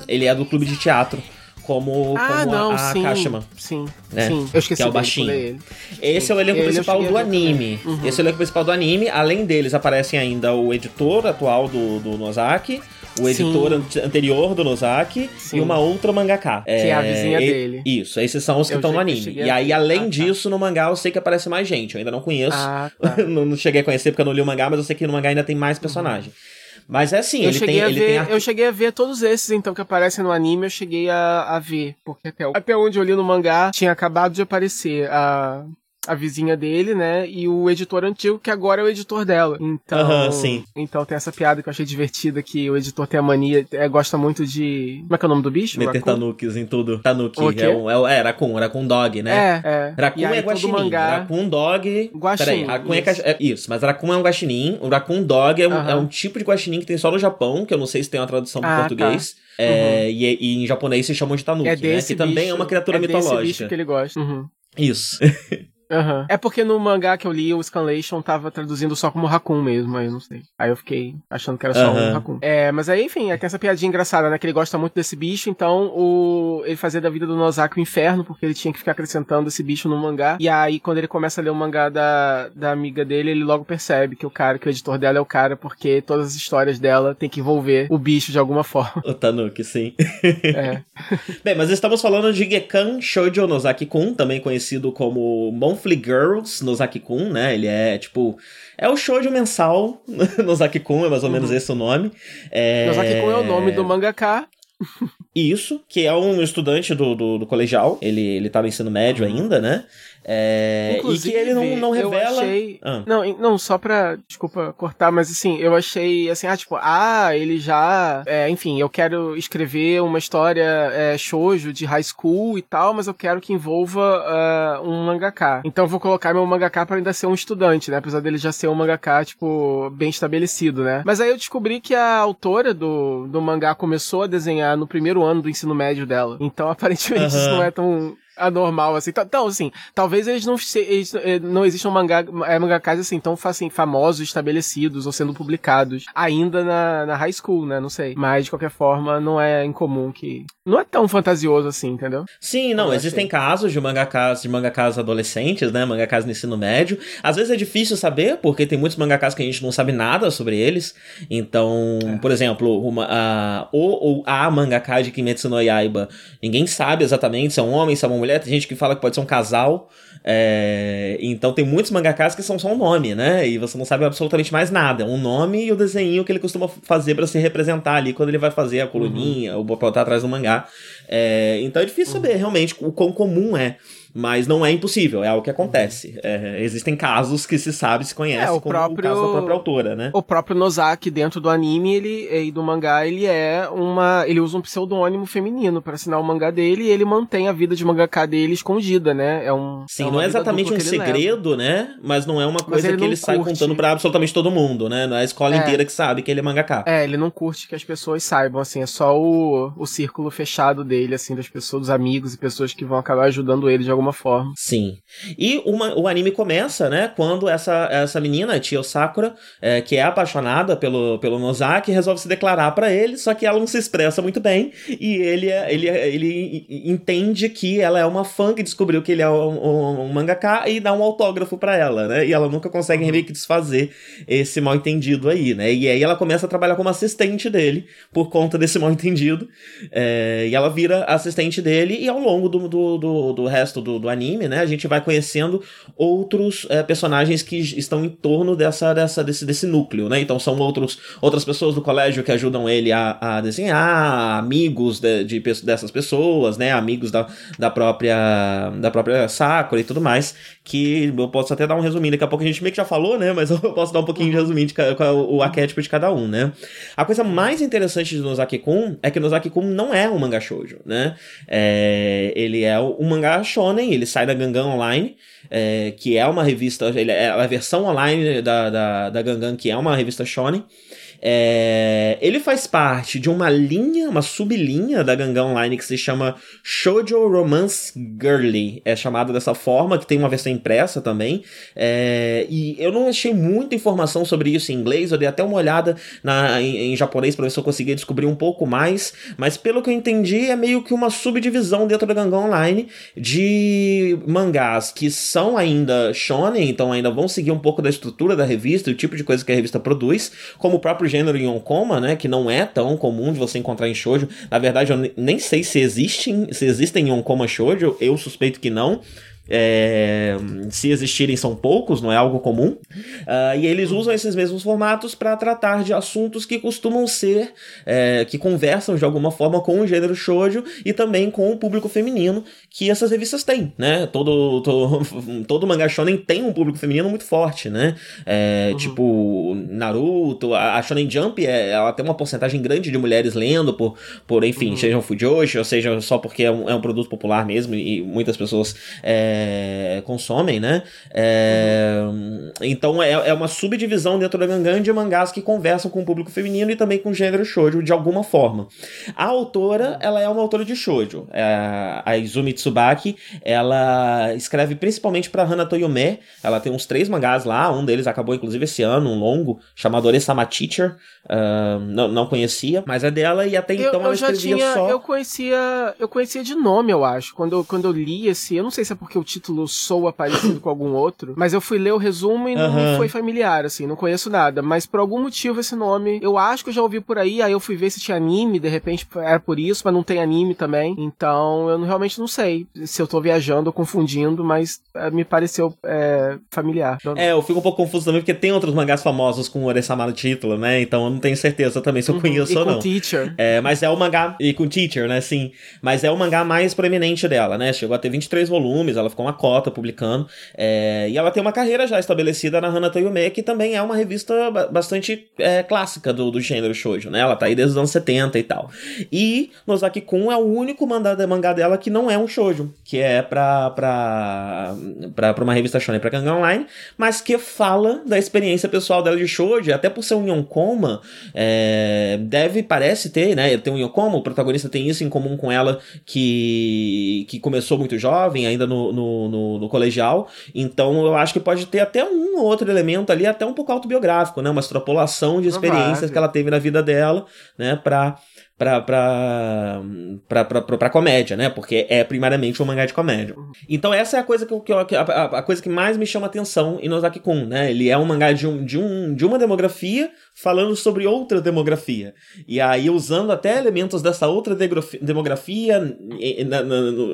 Ele é do clube de teatro como, ah, como não, a, a sim, Kashima. Sim, né? sim. Eu esqueci que é o baixinho. Esse é o elenco ele principal do anime. Uhum. Esse é o elenco principal do anime. Além deles, aparecem ainda o editor atual do, do Nozaki, o editor an anterior do Nozaki Sim. e uma outra mangaka. Que é, é a vizinha e, dele. Isso, esses são os que estão no anime. E aí, além ah, disso, no mangá eu sei que aparece mais gente. Eu ainda não conheço. Ah, tá. não, não, cheguei a conhecer porque eu não li o mangá, mas eu sei que no mangá ainda tem mais personagem. Uhum. Mas é assim, eu ele tem, ele ver, tem Eu cheguei a ver todos esses, então, que aparecem no anime, eu cheguei a, a ver. Porque até, até onde eu li no mangá, tinha acabado de aparecer a, a vizinha dele, né? E o editor antigo, que agora é o editor dela. Então, uhum, sim. então tem essa piada que eu achei divertida, que o editor tem a mania, é, gosta muito de... Como é que é o nome do bicho? Meter tanukis em tudo. Tanuki, é, um, é, é Raccoon, Raccoon Dog, né? É, é. Raccoon é guaxinim, mangá... Raccoon Dog... Guaxinim. Peraí, Raccoon é, é, Isso, mas Raccoon é um guaxinim, o Raccoon Dog é um, uhum. é um tipo de guaxinim que tem só no Japão, que eu não sei se tem uma tradução ah, português. Tá. É, uhum. e, e, em japonês se chamam de Tanuki, é né? Que também é uma criatura é mitológica. Desse bicho que ele gosta. Uhum. Isso. Uhum. É porque no mangá que eu li, o Scanlation tava traduzindo só como Raccoon mesmo, aí eu não sei. Aí eu fiquei achando que era só uhum. um Raccoon. É, mas aí, enfim, tem essa piadinha engraçada, né? Que ele gosta muito desse bicho, então o... ele fazia da vida do Nozaki o inferno, porque ele tinha que ficar acrescentando esse bicho no mangá. E aí, quando ele começa a ler o mangá da, da amiga dele, ele logo percebe que o cara, que o editor dela é o cara, porque todas as histórias dela tem que envolver o bicho de alguma forma. O Tanuki, sim. É. Bem, mas estamos falando de Gekan Shoujo Nozaki-kun, também conhecido como Monthly Girls no Zaki-kun, né? Ele é tipo. É o shoujo mensal no Zaki-kun, é mais ou menos uhum. esse o nome. É... No Zaki-kun é o nome do mangaka. Isso, que é um estudante do, do, do, colegial. Ele, ele tá no ensino médio uhum. ainda, né? É, e que ele não, não revela. Achei... Ah. Não, não, só pra. Desculpa cortar, mas assim, eu achei assim, ah, tipo, ah, ele já. É, enfim, eu quero escrever uma história é, shoujo de high school e tal, mas eu quero que envolva uh, um mangaka. Então eu vou colocar meu mangaka pra ainda ser um estudante, né? Apesar dele já ser um mangaka, tipo, bem estabelecido, né? Mas aí eu descobri que a autora do, do mangá começou a desenhar no primeiro ano do ensino médio dela. Então aparentemente isso não é tão anormal, assim. Então, assim, talvez eles não, eles, eh, não existam mangá, é, mangakás, assim, tão assim, famosos, estabelecidos ou sendo publicados ainda na, na high school, né? Não sei. Mas, de qualquer forma, não é incomum que... Não é tão fantasioso assim, entendeu? Sim, não, existem casos de mangakás, de mangakás adolescentes, né? Mangakás no ensino médio. Às vezes é difícil saber, porque tem muitos mangakás que a gente não sabe nada sobre eles. Então, é. por exemplo, uma, a, o ou a mangaka de Kimetsu no Yaiba, ninguém sabe exatamente se é um homem, se é uma mulher, tem gente que fala que pode ser um casal. É... Então tem muitos mangakas que são só um nome, né? E você não sabe absolutamente mais nada. Um nome e o desenho que ele costuma fazer para se representar ali quando ele vai fazer a coluninha uhum. ou botar atrás do mangá. É... Então é difícil uhum. saber realmente o quão comum é Mas não é impossível, é algo que acontece. É, existem casos que se sabe, se conhece, é, o como próprio, o caso da própria autora, né? O próprio Nozaki, dentro do anime ele, e do mangá, ele é uma. Ele usa um pseudônimo feminino para assinar o mangá dele e ele mantém a vida de mangaka dele escondida, né? É um. Sim, é não é exatamente um segredo, leva. né? Mas não é uma coisa ele que ele curte. sai contando pra absolutamente todo mundo, né? Não é a escola é. inteira que sabe que ele é mangaka. É, ele não curte que as pessoas saibam, assim, é só o, o círculo fechado dele, assim, das pessoas, dos amigos e pessoas que vão acabar ajudando ele de alguma forma. Sim. E uma, o anime começa, né, quando essa, essa menina, a Tia Sakura, é, que é apaixonada pelo, pelo Nozaki, resolve se declarar para ele, só que ela não se expressa muito bem, e ele, é, ele, é, ele entende que ela é uma fã que descobriu que ele é um, um, um mangaka e dá um autógrafo para ela, né, e ela nunca consegue meio que desfazer esse mal entendido aí, né, e aí ela começa a trabalhar como assistente dele, por conta desse mal entendido, é, e ela vira assistente dele, e ao longo do, do, do, do resto do, do anime, né, a gente vai conhecendo outros é, personagens que estão em torno dessa, dessa, desse, desse núcleo, né, então são outros, outras pessoas do colégio que ajudam ele a, a desenhar, amigos de, de, dessas pessoas, né, amigos da, da própria da própria Sakura e tudo mais, que eu posso até dar um resuminho, daqui a pouco a gente meio que já falou, né, mas eu posso dar um pouquinho de resuminho de, de, o arquétipo de cada um, né. A coisa mais interessante de Nozaki-kun é que Nozaki-kun não é um mangá shoujo, né, é, ele é um mangá shonen, ele sai da Gangan Online, é, que é uma revista, ele é a versão online da, da, da Gangan, que é uma revista shonen, é, ele faz parte de uma linha, uma sublinha da Ganga Online que se chama Shoujo Romance Girly. É chamada dessa forma, que tem uma versão impressa também. É, e eu não achei muita informação sobre isso em inglês, eu dei até uma olhada na, em, em japonês para ver se eu conseguia descobrir um pouco mais. Mas pelo que eu entendi, é meio que uma subdivisão dentro da Ganga Online de mangás que são ainda shonen, então ainda vão seguir um pouco da estrutura da revista o tipo de coisa que a revista produz, como o próprio gênero Yonkoma, né, que não é tão comum de você encontrar em shoujo. Na verdade, eu nem sei se existem, se existem Yonkoma shoujo, eu suspeito que não. É, se existirem, são poucos, não é algo comum. Uh, e eles usam esses mesmos formatos para tratar de assuntos que costumam ser, é, que conversam de alguma forma com o gênero shoujo e também com o público feminino que essas revistas têm, né? Todo, todo, todo mangá shonen tem um público feminino muito forte, né? É, uhum. Tipo, Naruto, a, a Shonen Jump, é, ela tem uma porcentagem grande de mulheres lendo, por, por enfim, uhum. sejam fujoshi, ou seja só porque é um, é um produto popular mesmo e muitas pessoas. É, é, consomem, né? É, então é, é uma subdivisão dentro da Gangan de mangás que conversam com o público feminino e também com o gênero shoujo de alguma forma. A autora, ela é uma autora de shoujo. É, a Izumi Tsubaki, ela escreve principalmente para Hana Toyome. Ela tem uns três mangás lá, um deles acabou inclusive esse ano, um longo, chamado Oresama Teacher. Uh, não, não conhecia, mas é dela e até eu, então eu ela escrevia tinha, só. Eu conhecia, eu conhecia de nome, eu acho. Quando eu, quando eu li esse, eu não sei se é porque o título soa parecido com algum outro, mas eu fui ler o resumo e não uhum. foi familiar, assim, não conheço nada. Mas por algum motivo esse nome, eu acho que eu já ouvi por aí, aí eu fui ver se tinha anime, de repente era por isso, mas não tem anime também. Então eu realmente não sei se eu tô viajando ou confundindo, mas é, me pareceu é, familiar. É, eu fico um pouco confuso também, porque tem outros mangás famosos com o Oresama no título, né? Então eu não tenho certeza também se eu uhum. conheço e ou com não. Teacher. É, mas é o mangá. E com Teacher, né? Sim. Mas é o mangá mais proeminente dela, né? Chegou a ter 23 volumes, ela ficou uma cota publicando. É, e ela tem uma carreira já estabelecida na Hana Toyume, que também é uma revista bastante é, clássica do, do gênero shoujo, né? Ela tá aí desde os anos 70 e tal. E Nozaki Kun é o único mangá dela que não é um shoujo, que é pra, pra, pra, pra uma revista shonen pra Kanga Online, mas que fala da experiência pessoal dela de shoujo, até por ser um yonkoma, é, deve, parece ter, né? Tem um yonkoma, o protagonista tem isso em comum com ela, que, que começou muito jovem, ainda no, no, no, no colegial. Então eu acho que pode ter até um ou outro elemento ali, até um pouco autobiográfico, né? Uma extrapolação de experiências que ela teve na vida dela, né? Pra pra, pra, pra, pra, pra, pra, comédia, né? Porque é primariamente um mangá de comédia. Então essa é a coisa que, que, a, a, coisa que mais me chama atenção em Nozaki-kun, né? Ele é um mangá de, um, de, um, de uma demografia falando sobre outra demografia. E aí usando até elementos dessa outra demografia,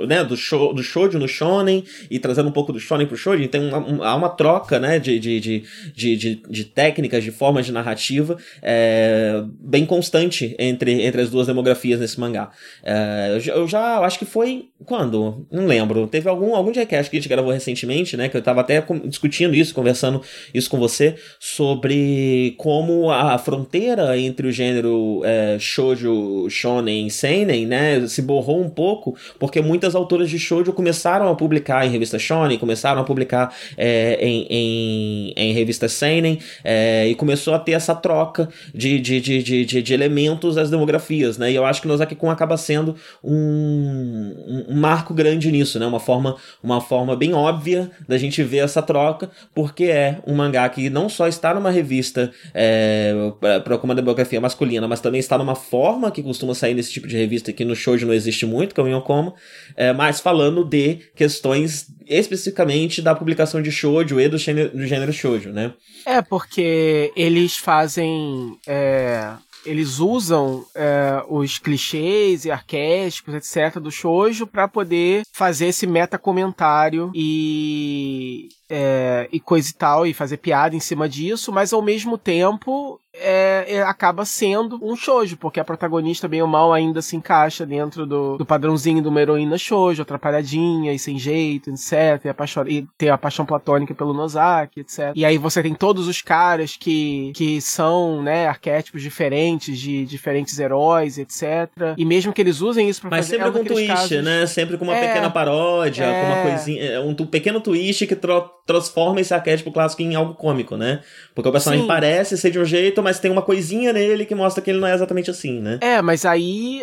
né? Do, show, do shoujo no shonen e trazendo um pouco do shonen pro shoujo. Então há uma troca, né? De, de, de, de, de, de técnicas, de formas de narrativa é, bem constante entre, entre as as duas demografias nesse mangá. É, eu, já, eu já acho que foi. Quando? Não lembro. Teve algum, algum Jackass que a gente gravou recentemente, né? Que eu tava até discutindo isso, conversando isso com você, sobre como a fronteira entre o gênero é, shoujo, shonen e seinen, né? Se borrou um pouco, porque muitas autoras de shoujo começaram a publicar em revista shonen, começaram a publicar é, em, em, em revista seinen, é, e começou a ter essa troca de, de, de, de, de elementos das demografias, né? E eu acho que o Nozaki-kun acaba sendo um, um, marco grande nisso, né? Uma forma, uma forma bem óbvia da gente ver essa troca, porque é um mangá que não só está numa revista é, para uma demografia masculina, mas também está numa forma que costuma sair nesse tipo de revista que no shoujo não existe muito, que é o Yonkomo, é, mas falando de questões especificamente da publicação de shoujo e do gênero, do gênero shoujo, né? É, porque eles fazem... É eles usam é, os clichês e arquétipos, etc., do shoujo para poder fazer esse meta comentário e é, e coisa e tal, e fazer piada em cima disso, mas ao mesmo tempo é, é, acaba sendo um shoujo, porque a protagonista, bem ou mal, ainda se encaixa dentro do, do padrãozinho de uma heroína shoujo, atrapalhadinha e sem jeito, etc. E, e tem a paixão platônica pelo Nozaki, etc. E aí você tem todos os caras que, que são, né, arquétipos diferentes de diferentes heróis, etc. E mesmo que eles usem isso pra Mas fazer... Mas sempre é com twist, casos... né? Sempre com uma é, pequena paródia, com uma é. coisinha... Um pequeno twist que troca transforma esse arquétipo clássico em algo cômico, né? Porque o personagem Sim. parece ser de um jeito, mas tem uma coisinha nele que mostra que ele não é exatamente assim, né? É, mas aí.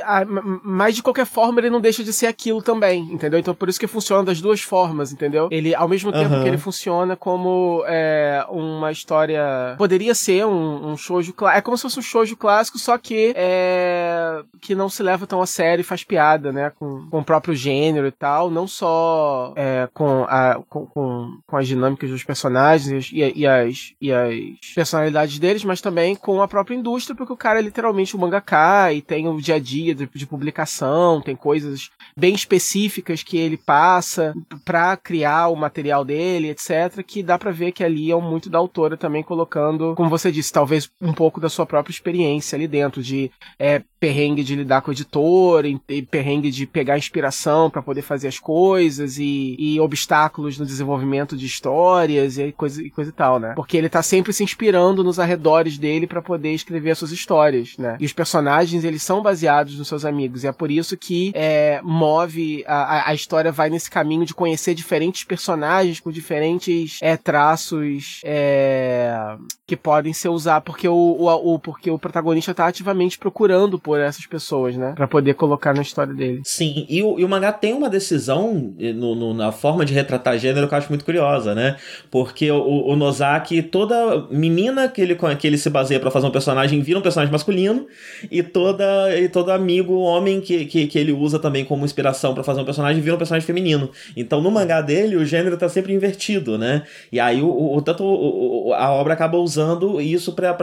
Mas de qualquer forma ele não deixa de ser aquilo também, entendeu? Então por isso que funciona das duas formas, entendeu? Ele, ao mesmo tempo que ele funciona como é, uma história. Poderia ser um, um shoujo clássico. É como se fosse um shoujo clássico, só que é, que não se leva tão a sério e faz piada, né? Com, com o próprio gênero e tal. Não só é, com, a, com, com, com as dinâmicas dos personagens e, e, as, e as personalidades deles, mas também com a própria indústria, porque o cara é literalmente um mangaka e tem o dia a dia de, de publicação, tem coisas bem específicas que ele passa para criar o material dele, etc, que dá para ver que ali é muito da autora também colocando, como você disse, talvez um pouco da sua própria experiência ali dentro de é, perrengue de lidar com o editor, e perrengue de pegar inspiração para poder fazer as coisas e, e obstáculos no desenvolvimento de histórias e coisa, e coisa e tal, né? Porque ele tá sempre se inspirando nos arredores dele para poder escrever as suas histórias, né? E os personagens, eles são baseados nos seus amigos. E é por isso que é, move, a, a história vai nesse caminho de conhecer diferentes personagens com diferentes é, traços é, que podem ser usados. Porque o, o, o, porque o protagonista tá ativamente procurando por essas pessoas, né? Pra poder colocar na história dele. Sim, e o, e o mangá tem uma decisão no, no, na forma de retratar gênero que eu acho muito curiosa, né? Porque o, o Nozaki, toda menina que ele, que ele se baseia para fazer um personagem vira um personagem masculino, e toda e todo amigo homem que, que, que ele usa também como inspiração para fazer um personagem vira um personagem feminino. Então no mangá dele o gênero tá sempre invertido, né? E aí o, o tanto a obra acaba usando isso para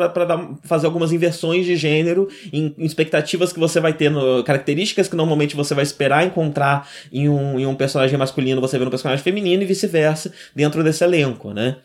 fazer algumas inversões de gênero em, em expectativas que você vai ter, no, características que normalmente você vai esperar encontrar em um, em um personagem masculino, você vê no personagem feminino e vice-versa dentro desse elenco, né?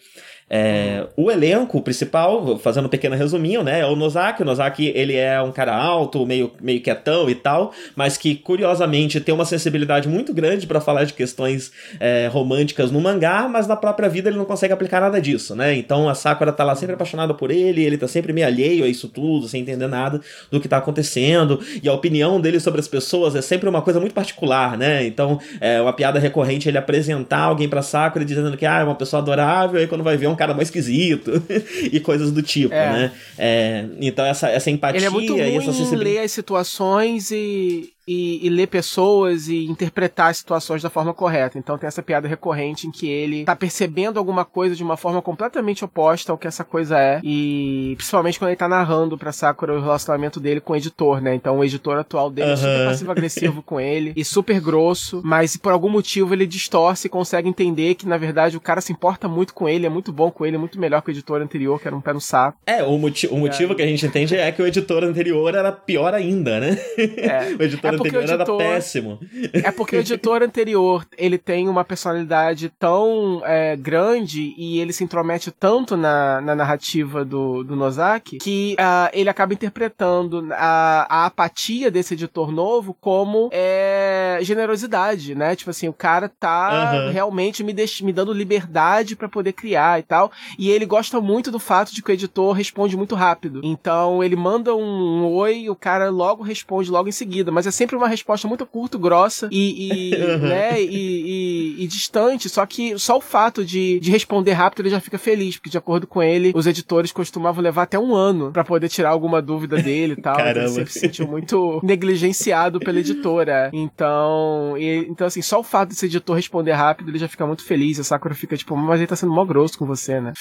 É, o elenco principal, fazendo um pequeno resuminho, né, é o Nozaki. O Nozaki, ele é um cara alto, meio, meio quietão e tal, mas que, curiosamente, tem uma sensibilidade muito grande para falar de questões é, românticas no mangá, mas na própria vida ele não consegue aplicar nada disso, né? Então a Sakura tá lá sempre apaixonada por ele, ele tá sempre meio alheio a isso tudo, sem entender nada do que tá acontecendo, e a opinião dele sobre as pessoas é sempre uma coisa muito particular, né? Então, é uma piada recorrente ele apresentar alguém pra Sakura dizendo que ah, é uma pessoa adorável, aí quando vai ver um cara mais esquisito e coisas do tipo, é. né? É, então essa, essa empatia Ele é muito ruim e essa sensibilidade. ler as situações e, e, e, ler pessoas e interpretar as situações da forma correta. Então tem essa piada recorrente em que ele tá percebendo alguma coisa de uma forma completamente oposta ao que essa coisa é. E principalmente quando ele tá narrando pra Sakura o relacionamento dele com o editor, né? Então o editor atual dele uhum. é super passivo-agressivo com ele e super grosso, mas por algum motivo ele distorce e consegue entender que na verdade o cara se importa muito com ele, é muito bom com ele, é muito melhor que o editor anterior, que era um pé no saco. É, o, moti o motivo que a gente entende é que o editor anterior era pior ainda, né? É. o editor anterior editor, era péssimo. É porque o editor anterior, ele tem uma personalidade tão é, grande e ele se intromete tanto na, na narrativa do, do Nozaki que uh, ele acaba interpretando a, a apatia desse editor novo como é, generosidade, né? Tipo assim, o cara tá uhum. realmente me, deix, me dando liberdade para poder criar e tal. E ele gosta muito do fato de que o editor responde muito rápido. Então ele manda um, um oi, o cara logo responde logo em seguida. Mas é sempre uma resposta muito curta, grossa e, e uhum. né, e, e, e, distante. Só que só o fato de, de responder rápido ele já fica feliz, porque de acordo com ele, os editores costumavam levar até um ano para poder tirar alguma dúvida dele e tal. Caramba. Ele sempre se sentiu muito negligenciado pela editora. Então, e, então assim, só o fato desse editor responder rápido, ele já fica muito feliz. A Sakura fica tipo, mas ele tá sendo mó grosso com você, né?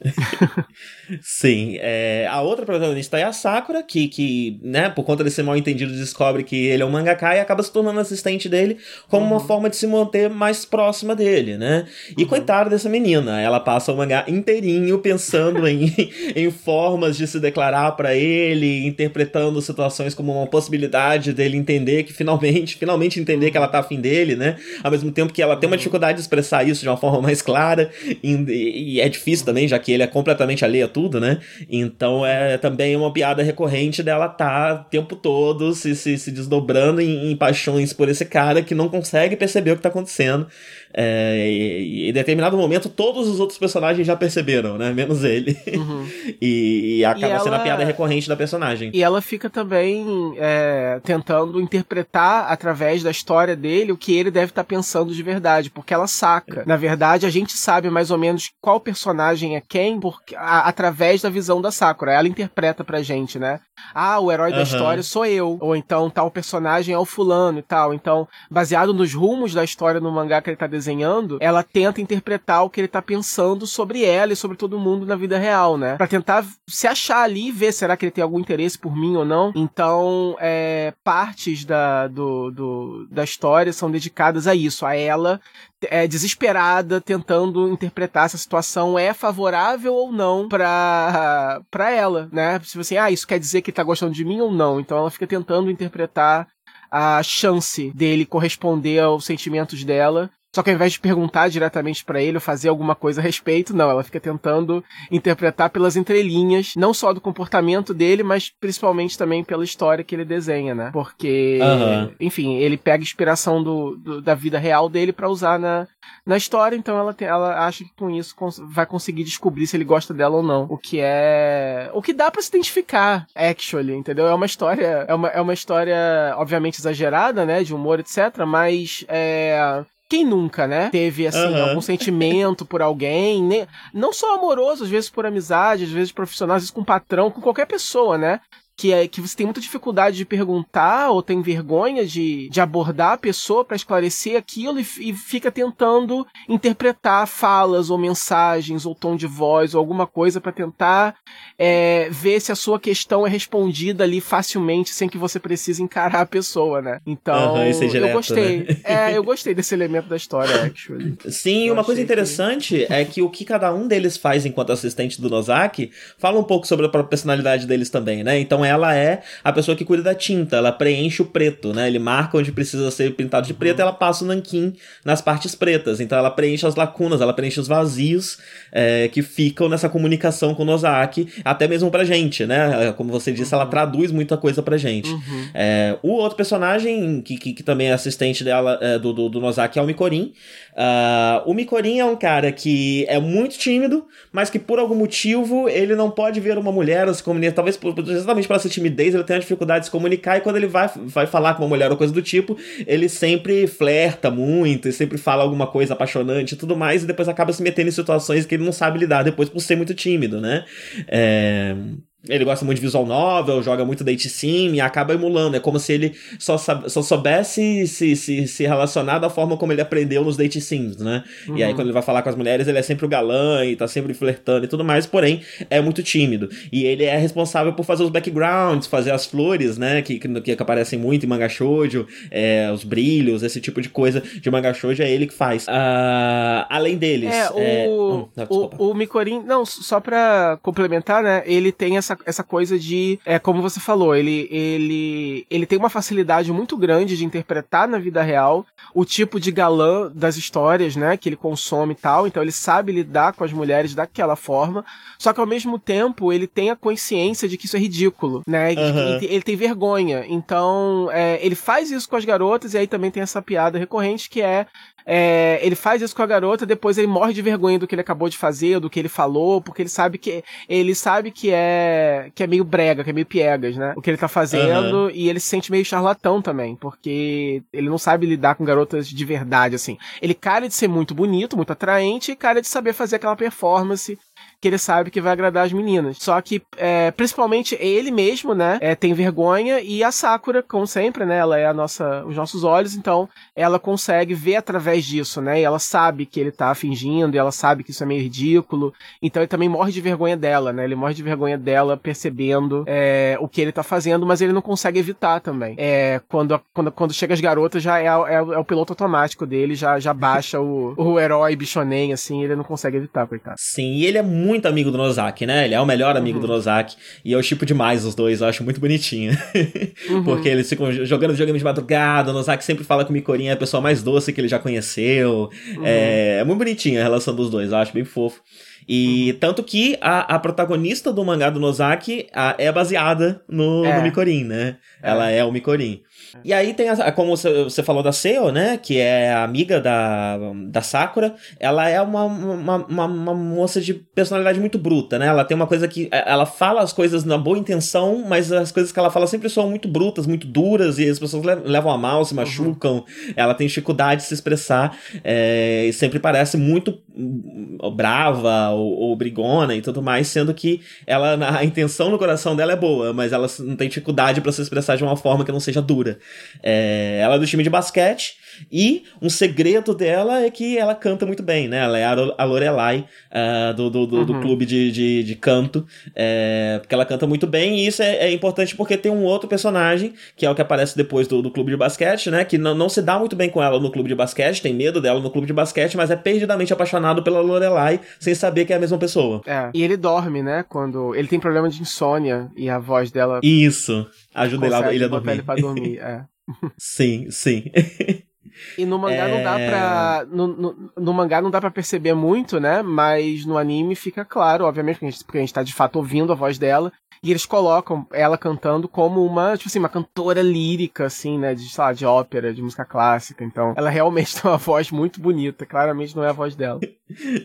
Sim, é, a outra protagonista é a Sakura, que, que, né, por conta desse mal entendido, descobre que ele é um mangaka e acaba se tornando assistente dele como uhum. uma forma de se manter mais próxima dele, né? E uhum. coitada dessa menina, ela passa o mangá inteirinho pensando em, em formas de se declarar para ele, interpretando situações como uma possibilidade dele entender que finalmente, finalmente entender que ela tá afim dele, né? Ao mesmo tempo que ela tem uma uhum. dificuldade de expressar isso de uma forma mais clara, e, e é difícil também, já que ele é completamente alheio a tudo, né? Então é também uma piada recorrente dela tá o tempo todo se, se, se desdobrando em, em paixões por esse cara que não consegue perceber o que tá acontecendo. É, e, em determinado momento, todos os outros personagens já perceberam, né? Menos ele. Uhum. e, e, acaba e sendo ela... a piada recorrente da personagem. E ela fica também é, tentando interpretar através da história dele o que ele deve estar tá pensando de verdade, porque ela saca. Na verdade, a gente sabe mais ou menos qual personagem é quem porque, a, através da visão da Sakura. Ela interpreta pra gente, né? Ah, o herói da uhum. história sou eu. Ou então tal personagem é o fulano e tal. Então, baseado nos rumos da história no mangá que ele tá desenhando, desenhando, ela tenta interpretar o que ele tá pensando sobre ela e sobre todo mundo na vida real, né? Pra tentar se achar ali e ver será que ele tem algum interesse por mim ou não. Então, é, partes da, do, do, da história são dedicadas a isso, a ela é, desesperada, tentando interpretar se a situação é favorável ou não pra, pra ela, né? Se você, ah, isso quer dizer que tá gostando de mim ou não. Então ela fica tentando interpretar a chance dele corresponder aos sentimentos dela só que ao invés de perguntar diretamente para ele ou fazer alguma coisa a respeito, não, ela fica tentando interpretar pelas entrelinhas, não só do comportamento dele, mas principalmente também pela história que ele desenha, né? Porque, uhum. enfim, ele pega inspiração do, do da vida real dele para usar na, na história, então ela, tem, ela acha que com isso cons vai conseguir descobrir se ele gosta dela ou não. O que é. O que dá para se identificar, actually, entendeu? É uma história. É uma, é uma história, obviamente, exagerada, né? De humor, etc. Mas é quem nunca, né? Teve, assim, uhum. algum sentimento por alguém, né? não só amoroso, às vezes por amizade, às vezes profissional, às vezes com patrão, com qualquer pessoa, né? Que é que você tem muita dificuldade de perguntar ou tem vergonha de, de abordar a pessoa para esclarecer aquilo e, e, fica tentando interpretar falas ou mensagens ou tom de voz ou alguma coisa para tentar é, ver se a sua questão é respondida ali facilmente sem que você precise encarar a pessoa, né? Então, uhum, direto, eu gostei. Né? É, eu gostei desse elemento da história, actually. Sim, eu uma coisa interessante que... é que o que cada um deles faz enquanto assistente do Nozaki fala um pouco sobre a personalidade deles também, né? Então ela é a pessoa que cuida da tinta, ela preenche o preto, né? Ele marca onde precisa ser pintado de preto e ela passa o nanquim nas partes pretas. Então ela preenche as lacunas, ela preenche os vazios é, que ficam nessa comunicação com o Nozaki, até mesmo pra gente, né? Como você disse, uhum. ela traduz muita coisa pra gente. Uhum. É, o outro personagem que, que, que, também é assistente dela, é, do, do, do Nozaki, é o Mikorin. Uh, o Mikorin é um cara que é muito tímido, mas que por algum motivo ele não pode ver uma mulher ou se comunicar, talvez por, exatamente pela sua timidez, ele tem a dificuldade de se comunicar e quando ele vai, vai falar com uma mulher ou coisa do tipo, ele sempre flerta muito, e sempre fala alguma coisa apaixonante e tudo mais, e depois acaba se metendo em situações que ele não sabe lidar depois por ser muito tímido, né? É... Ele gosta muito de visual novel, joga muito date sim e acaba emulando. É como se ele só, só soubesse se, se, se relacionar da forma como ele aprendeu nos date sims, né? Uhum. E aí, uhum. quando ele vai falar com as mulheres, ele é sempre o galã e tá sempre flertando e tudo mais, porém, é muito tímido. E ele é responsável por fazer os backgrounds, fazer as flores, né? Que, que, que aparecem muito em manga shoujo, é, os brilhos, esse tipo de coisa de manga shoujo é ele que faz. Uh, além deles. É, o, é... Hum, não, o, o Mikorin, não, só pra complementar, né? Ele tem essa essa, essa coisa de, é, como você falou, ele, ele, ele tem uma facilidade muito grande de interpretar na vida real o tipo de galã das histórias, né, que ele consome e tal, então ele sabe lidar com as mulheres daquela forma, só que ao mesmo tempo ele tem a consciência de que isso é ridículo, né, uhum. ele, ele, tem vergonha, então é, ele faz isso com as garotas e aí também tem essa piada recorrente que é é, ele faz isso com a garota, depois ele morre de vergonha do que ele acabou de fazer, do que ele falou, porque ele sabe que ele sabe que é que é meio brega, que é meio piegas, né? O que ele tá fazendo uhum. e ele se sente meio charlatão também, porque ele não sabe lidar com garotas de verdade assim. Ele cara de ser muito bonito, muito atraente e cara de saber fazer aquela performance que ele sabe que vai agradar as meninas. Só que, é, principalmente ele mesmo, né, é, tem vergonha e a Sakura, como sempre, né, ela é a nossa, os nossos olhos, então ela consegue ver através disso, né, e ela sabe que ele tá fingindo, e ela sabe que isso é meio ridículo, então ele também morre de vergonha dela, né, ele morre de vergonha dela percebendo é, o que ele tá fazendo, mas ele não consegue evitar também. É, quando, quando, quando chega as garotas, já é, é, é o piloto automático dele, já, já baixa o, o herói bichonem, assim, ele não consegue evitar, coitado. Sim, e ele é muito muito amigo do Nozaki, né? Ele é o melhor amigo uhum. do Nozaki. E eu chipo demais os dois, eu acho muito bonitinho. Uhum. Porque eles ficam jogando videogame de madrugada, o Nozaki sempre fala que o Mikorin é a pessoa mais doce que ele já conheceu. Uhum. É, é muito bonitinha a relação dos dois, eu acho bem fofo. E uhum. tanto que a, a protagonista do mangá do Nozaki a, é baseada no, é. no Mikorin, né? É. Ela é o Mikorin. E aí tem, a, como você falou da Seo, né? Que é a amiga da, da Sakura. Ela é uma, uma, uma, uma, moça de personalidade muito bruta, né? Ela tem uma coisa que. É, ela fala as coisas na boa intenção, mas as coisas que ela fala sempre são muito brutas, muito duras, e as pessoas levam a mal, se uhum. machucam. Uhum. Ela tem dificuldade de se expressar, é, e sempre parece muito brava ou, ou brigona e tudo mais, sendo que ela, a intenção no coração dela é boa, mas ela não tem dificuldade para se expressar de uma forma que não seja dura. É, ela é do time de basquete e um segredo dela é que ela canta muito bem, né? Ela é a Lorelai uh, do, do, do, uhum. do, clube de, de, de canto, é, porque ela canta muito bem e isso é, é, importante porque tem um outro personagem, que é o que aparece depois do, do clube de basquete, né? Que não, não se dá muito bem com ela no clube de basquete, tem medo dela no clube de basquete, mas é perdidamente apaixonado pela Lorelai sem saber que é a mesma pessoa. É, e ele dorme, né? Quando ele tem problema de insônia e a voz dela. Isso. Ajuda ele, ele a dormir. ele pra dormir, é. sim, sim. E no mangá é... não dá pra. No, no, no, mangá não dá pra perceber muito, né? Mas no anime fica claro, obviamente, porque a, gente, porque a gente tá de fato ouvindo a voz dela. E eles colocam ela cantando como uma, tipo assim, uma cantora lírica, assim, né? De, sei lá, de ópera, de música clássica. Então, ela realmente tem uma voz muito bonita. Claramente não é a voz dela.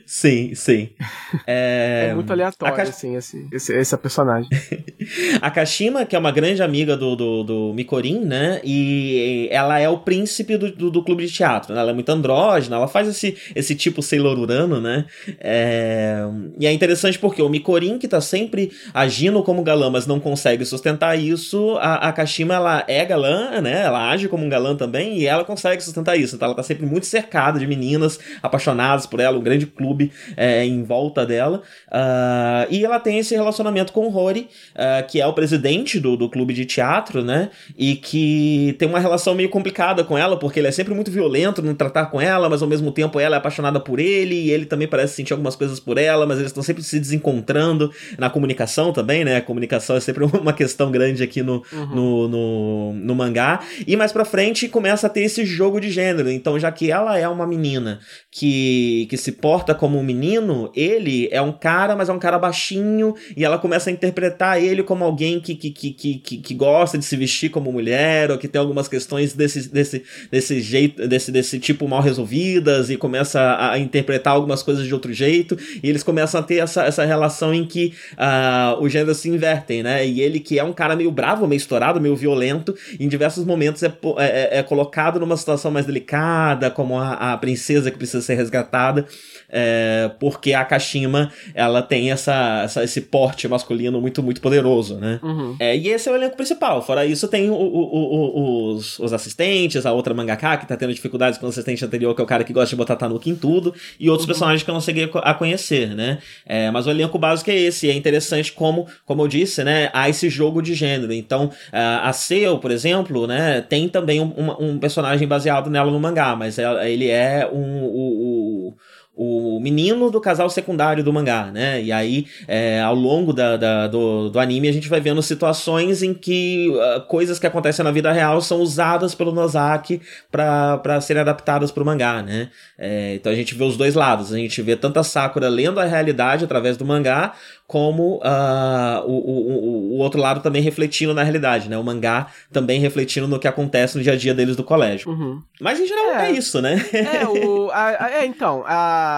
Sim, sim. É, é muito aleatório, Ka... assim, esse, esse, esse personagem. a Kashima, que é uma grande amiga do, do, do Mikorin, né? E ela é o príncipe do, do, do, clube de teatro. Né? Ela é muito andrógena, ela faz esse, esse tipo Sailor Urano, né? É... E é interessante porque o Mikorin, que tá sempre agindo como galã, mas não consegue sustentar isso, a, a Kashima, ela é galã, né? Ela age como um galã também e ela consegue sustentar isso. Então ela tá sempre muito cercada de meninas apaixonadas por ela, um grande clube é, em volta dela. Uh, e ela tem esse relacionamento com o Rory, uh, que é o presidente do, do clube de teatro, né? E que tem uma relação meio complicada com ela, porque ele é sempre muito violento no tratar com ela, mas ao mesmo tempo ela é apaixonada por ele, e ele também parece sentir algumas coisas por ela, mas eles estão sempre se desencontrando na comunicação também, né? Comunicação é sempre uma questão grande aqui no, uhum. no, no, no, mangá. E mais pra frente começa a ter esse jogo de gênero. Então, já que ela é uma menina que, que se porta como um menino, ele é um cara, mas é um cara baixinho, e ela começa a interpretar ele como alguém que, que, que, que, que gosta de se vestir como mulher, ou que tem algumas questões desse, desse, desse jeito, desse, desse tipo mal resolvidas, e começa a, a interpretar algumas coisas de outro jeito, e eles começam a ter essa, essa relação em que uh, o gênero se invertem, né? E ele, que é um cara meio bravo, meio estourado, meio violento, em diversos momentos é, é, é colocado numa situação mais delicada, como a, a princesa que precisa ser resgatada é, porque a Kashima ela tem essa, essa, esse porte masculino muito, muito poderoso, né? Uhum. É, e esse é o elenco principal. Fora isso, tem o, o, o, os, os assistentes, a outra mangaka que tá tendo dificuldades com o assistente anterior, que é o cara que gosta de botar Tanuki em tudo, e outros uhum. personagens que eu não cheguei a conhecer, né? É, mas o elenco básico é esse, e é interessante como, como eu disse, né? Há esse jogo de gênero. Então, a Seo, por exemplo, né? Tem também um, um, personagem baseado nela no mangá, mas ele é um, o, o menino do casal secundário do mangá, né? E aí, é, ao longo da, da, do, do anime, a gente vai vendo situações em que uh, coisas que acontecem na vida real são usadas pelo Nozaki para serem adaptadas para o mangá, né? É, então a gente vê os dois lados. A gente vê tanto a Sakura lendo a realidade através do mangá, como uh, o, o, o outro lado também refletindo na realidade, né? O mangá também refletindo no que acontece no dia a dia deles do colégio. Uhum. Mas em geral é, é isso, né? É, o, a, a, é então, a,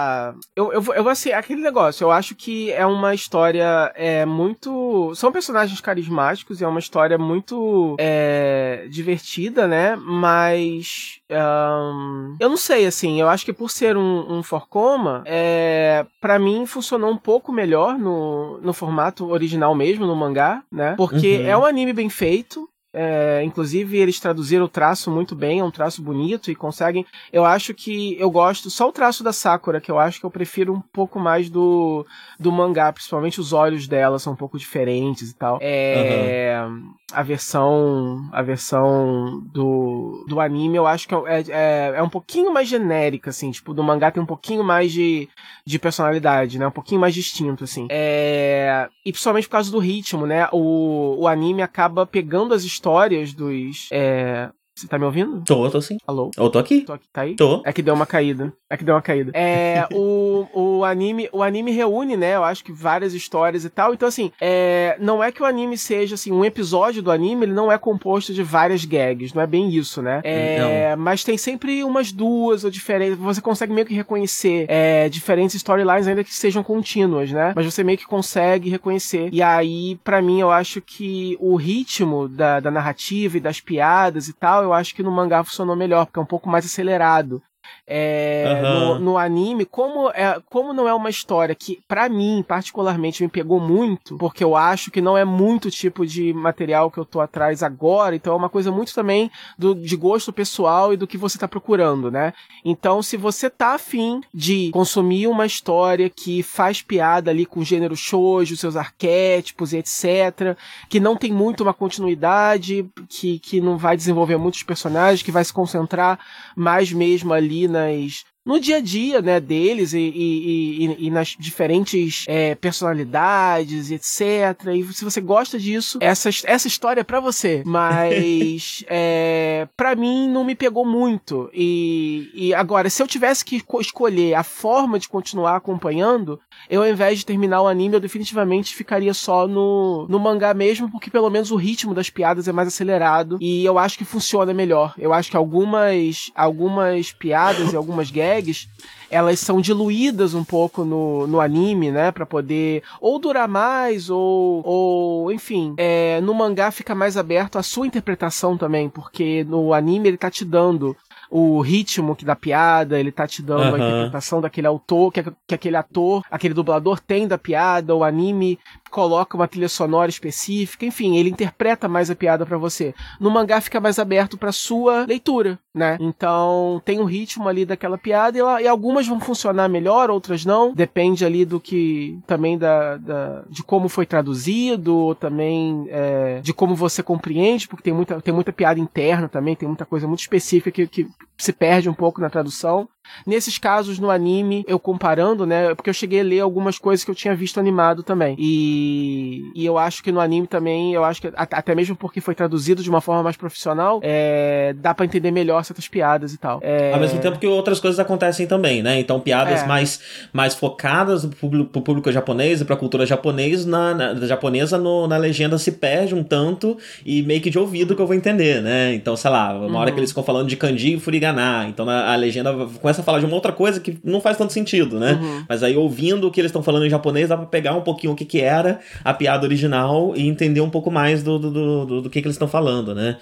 eu, eu, eu vou assim, aquele negócio, eu acho que é uma história é, muito. São personagens carismáticos e é uma história muito é, divertida, né? Mas. Um, eu não sei, assim, eu acho que por ser um, um Forcoma, é, para mim funcionou um pouco melhor no, no, formato original mesmo, no mangá, né? Porque uhum. é um anime bem feito, é, inclusive, eles traduziram o traço muito bem, é um traço bonito e conseguem. Eu acho que eu gosto. Só o traço da Sakura, que eu acho que eu prefiro um pouco mais do, do mangá, principalmente os olhos dela são um pouco diferentes e tal. É. Uhum. A versão. A versão do, do anime eu acho que é, é, é um pouquinho mais genérica, assim. Tipo, do mangá tem um pouquinho mais de, de personalidade, né? Um pouquinho mais distinto, assim. É, e principalmente por causa do ritmo, né? O, o anime acaba pegando as histórias histórias dos. É... Você tá me ouvindo? Tô, tô sim. Alô? Eu tô aqui. Tô aqui, tá aí? Tô. É que deu uma caída. É que deu uma caída. É, o, o anime, o anime reúne, né, eu acho que várias histórias e tal. Então assim, é, não é que o anime seja assim, um episódio do anime, ele não é composto de várias gags, não é bem isso, né? É, mas tem sempre umas duas ou diferentes, você consegue meio que reconhecer é, diferentes storylines ainda que sejam contínuas, né? Mas você meio que consegue reconhecer. E aí, para mim, eu acho que o ritmo da, da narrativa e das piadas e tal, eu acho que no mangá funcionou melhor, porque é um pouco mais acelerado. É, uhum. no, no, anime, como, é, como não é uma história que, para mim, particularmente, me pegou muito, porque eu acho que não é muito tipo de material que eu tô atrás agora, então é uma coisa muito também do, de gosto pessoal e do que você tá procurando, né? Então, se você tá afim de consumir uma história que faz piada ali com o gênero shoujo, seus arquétipos e etc., que não tem muito uma continuidade, que, que não vai desenvolver muitos personagens, que vai se concentrar mais mesmo ali nas no dia a dia, né, deles e, e, e, e nas diferentes é, personalidades, etc. E se você gosta disso, essa, essa história é pra você. Mas, é, para mim, não me pegou muito. E, e agora, se eu tivesse que escolher a forma de continuar acompanhando, eu, ao invés de terminar o anime, eu definitivamente ficaria só no, no mangá mesmo, porque pelo menos o ritmo das piadas é mais acelerado e eu acho que funciona melhor. Eu acho que algumas, algumas piadas e algumas guerras elas são diluídas um pouco no, no anime, né? Pra poder ou durar mais, ou, ou enfim, é, no mangá fica mais aberto a sua interpretação também, porque no anime ele tá te dando o ritmo que dá piada, ele tá te dando uhum. a interpretação daquele autor, que, que aquele ator, aquele dublador tem da piada, o anime coloca uma trilha sonora específica, enfim, ele interpreta mais a piada para você. No mangá fica mais aberto para sua leitura, né? Então tem o ritmo ali daquela piada e, e, algumas vão funcionar melhor, outras não. Depende ali do que também da, da de como foi traduzido, também é, de como você compreende, porque tem muita, tem muita piada interna também, tem muita coisa muito específica que, que se perde um pouco na tradução. Nesses casos, no anime, eu comparando, né? Porque eu cheguei a ler algumas coisas que eu tinha visto animado também. E, e eu acho que no anime também, eu acho que até mesmo porque foi traduzido de uma forma mais profissional, é, dá para entender melhor certas piadas e tal. É... Ao mesmo tempo que outras coisas acontecem também, né? Então, piadas é. mais, mais focadas pro público, pro público japonês e pra cultura japonês, na, na japonesa no, na legenda se perde um tanto e meio que de ouvido que eu vou entender, né? Então, sei lá, uma uhum. hora que eles ficam falando de kanji e furiganá, então a, a legenda começa a falar de uma outra coisa que não faz tanto sentido, né? Uhum. Mas aí ouvindo o que eles estão falando em japonês, dá pra pegar um pouquinho o que, que era a piada original e entender um pouco mais do, do, do, do que, que eles estão falando, né?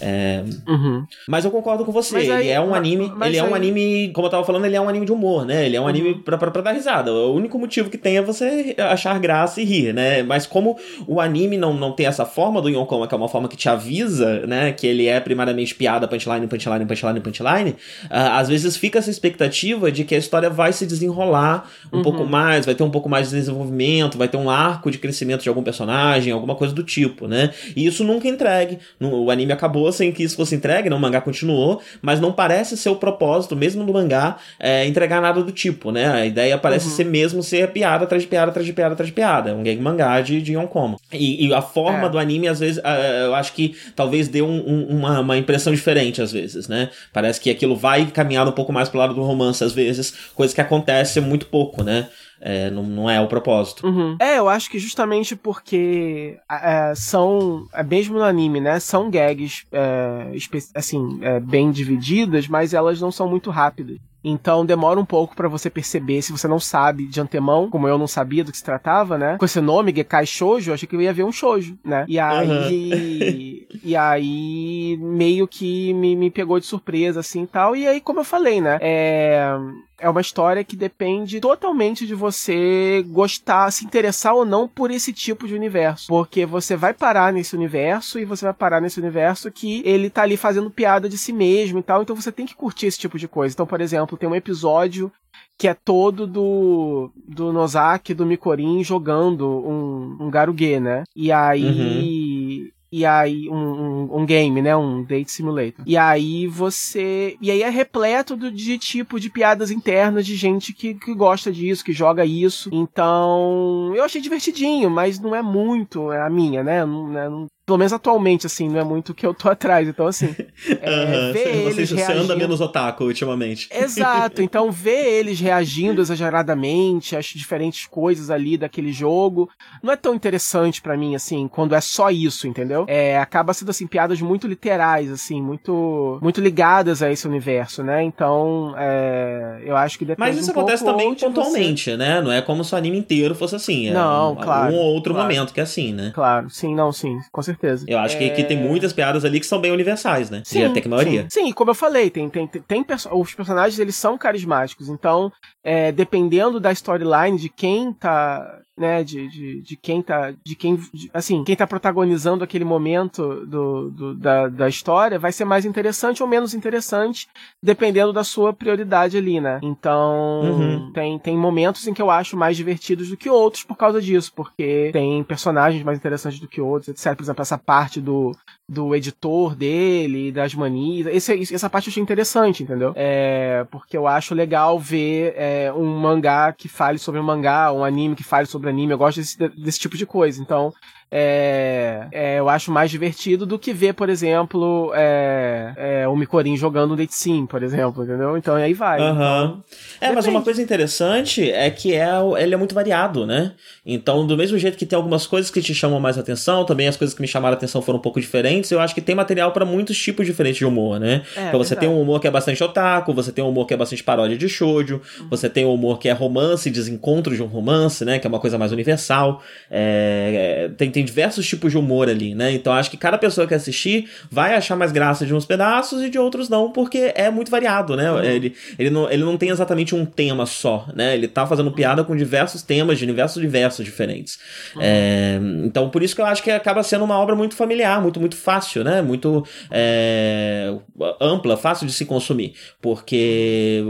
É... Uhum. Mas eu concordo com você. Mas ele aí, é um anime. Ele aí... é um anime. Como eu tava falando, ele é um anime de humor, né? Ele é um uhum. anime pra, pra, pra, dar risada. O único motivo que tem é você achar graça e rir, né? Mas como o anime não, não tem essa forma do Yonkoma, que é uma forma que te avisa, né? Que ele é primariamente piada, punchline, punchline, punchline, punchline. Uh, às vezes fica essa expectativa de que a história vai se desenrolar um uhum. pouco mais, vai ter um pouco mais de desenvolvimento, vai ter um arco de crescimento de algum personagem, alguma coisa do tipo, né? E isso nunca entregue. O anime acabou continuou sem que isso fosse entregue, né? O mangá continuou, mas não parece ser o propósito, mesmo do mangá, é, entregar nada do tipo, né? A ideia parece uhum. ser mesmo ser piada atrás de piada, atrás de piada, atrás de piada. É um gag mangá de, de Yonkomo. E, e a forma é. do anime, às vezes, eu acho que talvez dê um, um, uma, uma impressão diferente, às vezes, né? Parece que aquilo vai caminhar um pouco mais pro lado do romance, às vezes, coisa que acontece muito pouco, né? É, não, não é o propósito. Uhum. É, eu acho que justamente porque é, são, é, mesmo no anime, né, são gags, é, assim, é, bem divididas, mas elas não são muito rápidas. Então demora um pouco para você perceber, se você não sabe de antemão, como eu não sabia do que se tratava, né? Com esse nome, Gekai Shoujo, eu achei que eu ia ver um shoujo, né? E aí. Uhum. e aí meio que me, me pegou de surpresa, assim e tal. E aí, como eu falei, né? É é uma história que depende totalmente de você gostar, se interessar ou não por esse tipo de universo. Porque você vai parar nesse universo e você vai parar nesse universo que ele tá ali fazendo piada de si mesmo e tal. Então você tem que curtir esse tipo de coisa. Então, por exemplo, tem um episódio que é todo do do Nozaki, do Mikorin jogando um, um Garugue, né? E aí uhum e aí um, um, um, game, né, um date simulator. E aí você, e aí é repleto do, de tipo de piadas internas de gente que, que gosta disso, que joga isso. Então, eu achei divertidinho, mas não é muito a minha, né? Não, né, não, pelo menos atualmente, assim, não é muito o que eu tô atrás. Então, assim, é, ver você, eles você reagindo... anda menos otaku ultimamente. Exato. Então, ver eles reagindo exageradamente às diferentes coisas ali daquele jogo não é tão interessante para mim, assim, quando é só isso, entendeu? É, acaba sendo, assim, piadas muito literais, assim, muito muito ligadas a esse universo, né? Então, é, eu acho que depende Mas isso um acontece também pontualmente, você... né? Não é como se o anime inteiro fosse assim. É não, um, claro. Um ou outro claro. momento que é assim, né? Claro, sim, não, sim, com certeza certeza. Eu acho é... que, que tem muitas piadas ali que são bem universais, né? Sim, e até que a maioria. Sim, sim como eu falei, tem, tem, tem, tem os personagens eles são carismáticos, então é, dependendo da storyline de quem tá né, de, de, de quem tá, de quem, de, assim, quem tá protagonizando aquele momento do, do, da, da história vai ser mais interessante ou menos interessante, dependendo da sua prioridade ali, né? Então, uhum. tem, tem momentos em que eu acho mais divertidos do que outros por causa disso, porque tem personagens mais interessantes do que outros, etc. Por exemplo, essa parte do, do editor dele, das manias, esse, essa parte eu achei interessante, entendeu? É, porque eu acho legal ver é, um mangá que fale sobre um mangá, um anime que fale sobre anime, eu gosto desse, desse tipo de coisa. Então, é, é, eu acho mais divertido do que ver, por exemplo, é, é, o Mikorin jogando um Date Sim, por exemplo, entendeu? Então aí vai. Uhum. Então, é, mas uma coisa interessante é que é, ele é muito variado, né? Então, do mesmo jeito que tem algumas coisas que te chamam mais atenção, também as coisas que me chamaram atenção foram um pouco diferentes, eu acho que tem material para muitos tipos diferentes de humor, né? É, então você verdade. tem um humor que é bastante otaku, você tem um humor que é bastante paródia de shoujo, uhum. você tem um humor que é romance, desencontro de um romance, né? Que é uma coisa mais universal. É, tem tem diversos tipos de humor ali, né? Então acho que cada pessoa que assistir vai achar mais graça de uns pedaços e de outros não, porque é muito variado, né? Uhum. Ele, ele, não, ele não tem exatamente um tema só, né? Ele tá fazendo piada com diversos temas de universos diversos diferentes. Uhum. É, então por isso que eu acho que acaba sendo uma obra muito familiar, muito, muito fácil, né? Muito é, ampla, fácil de se consumir. Porque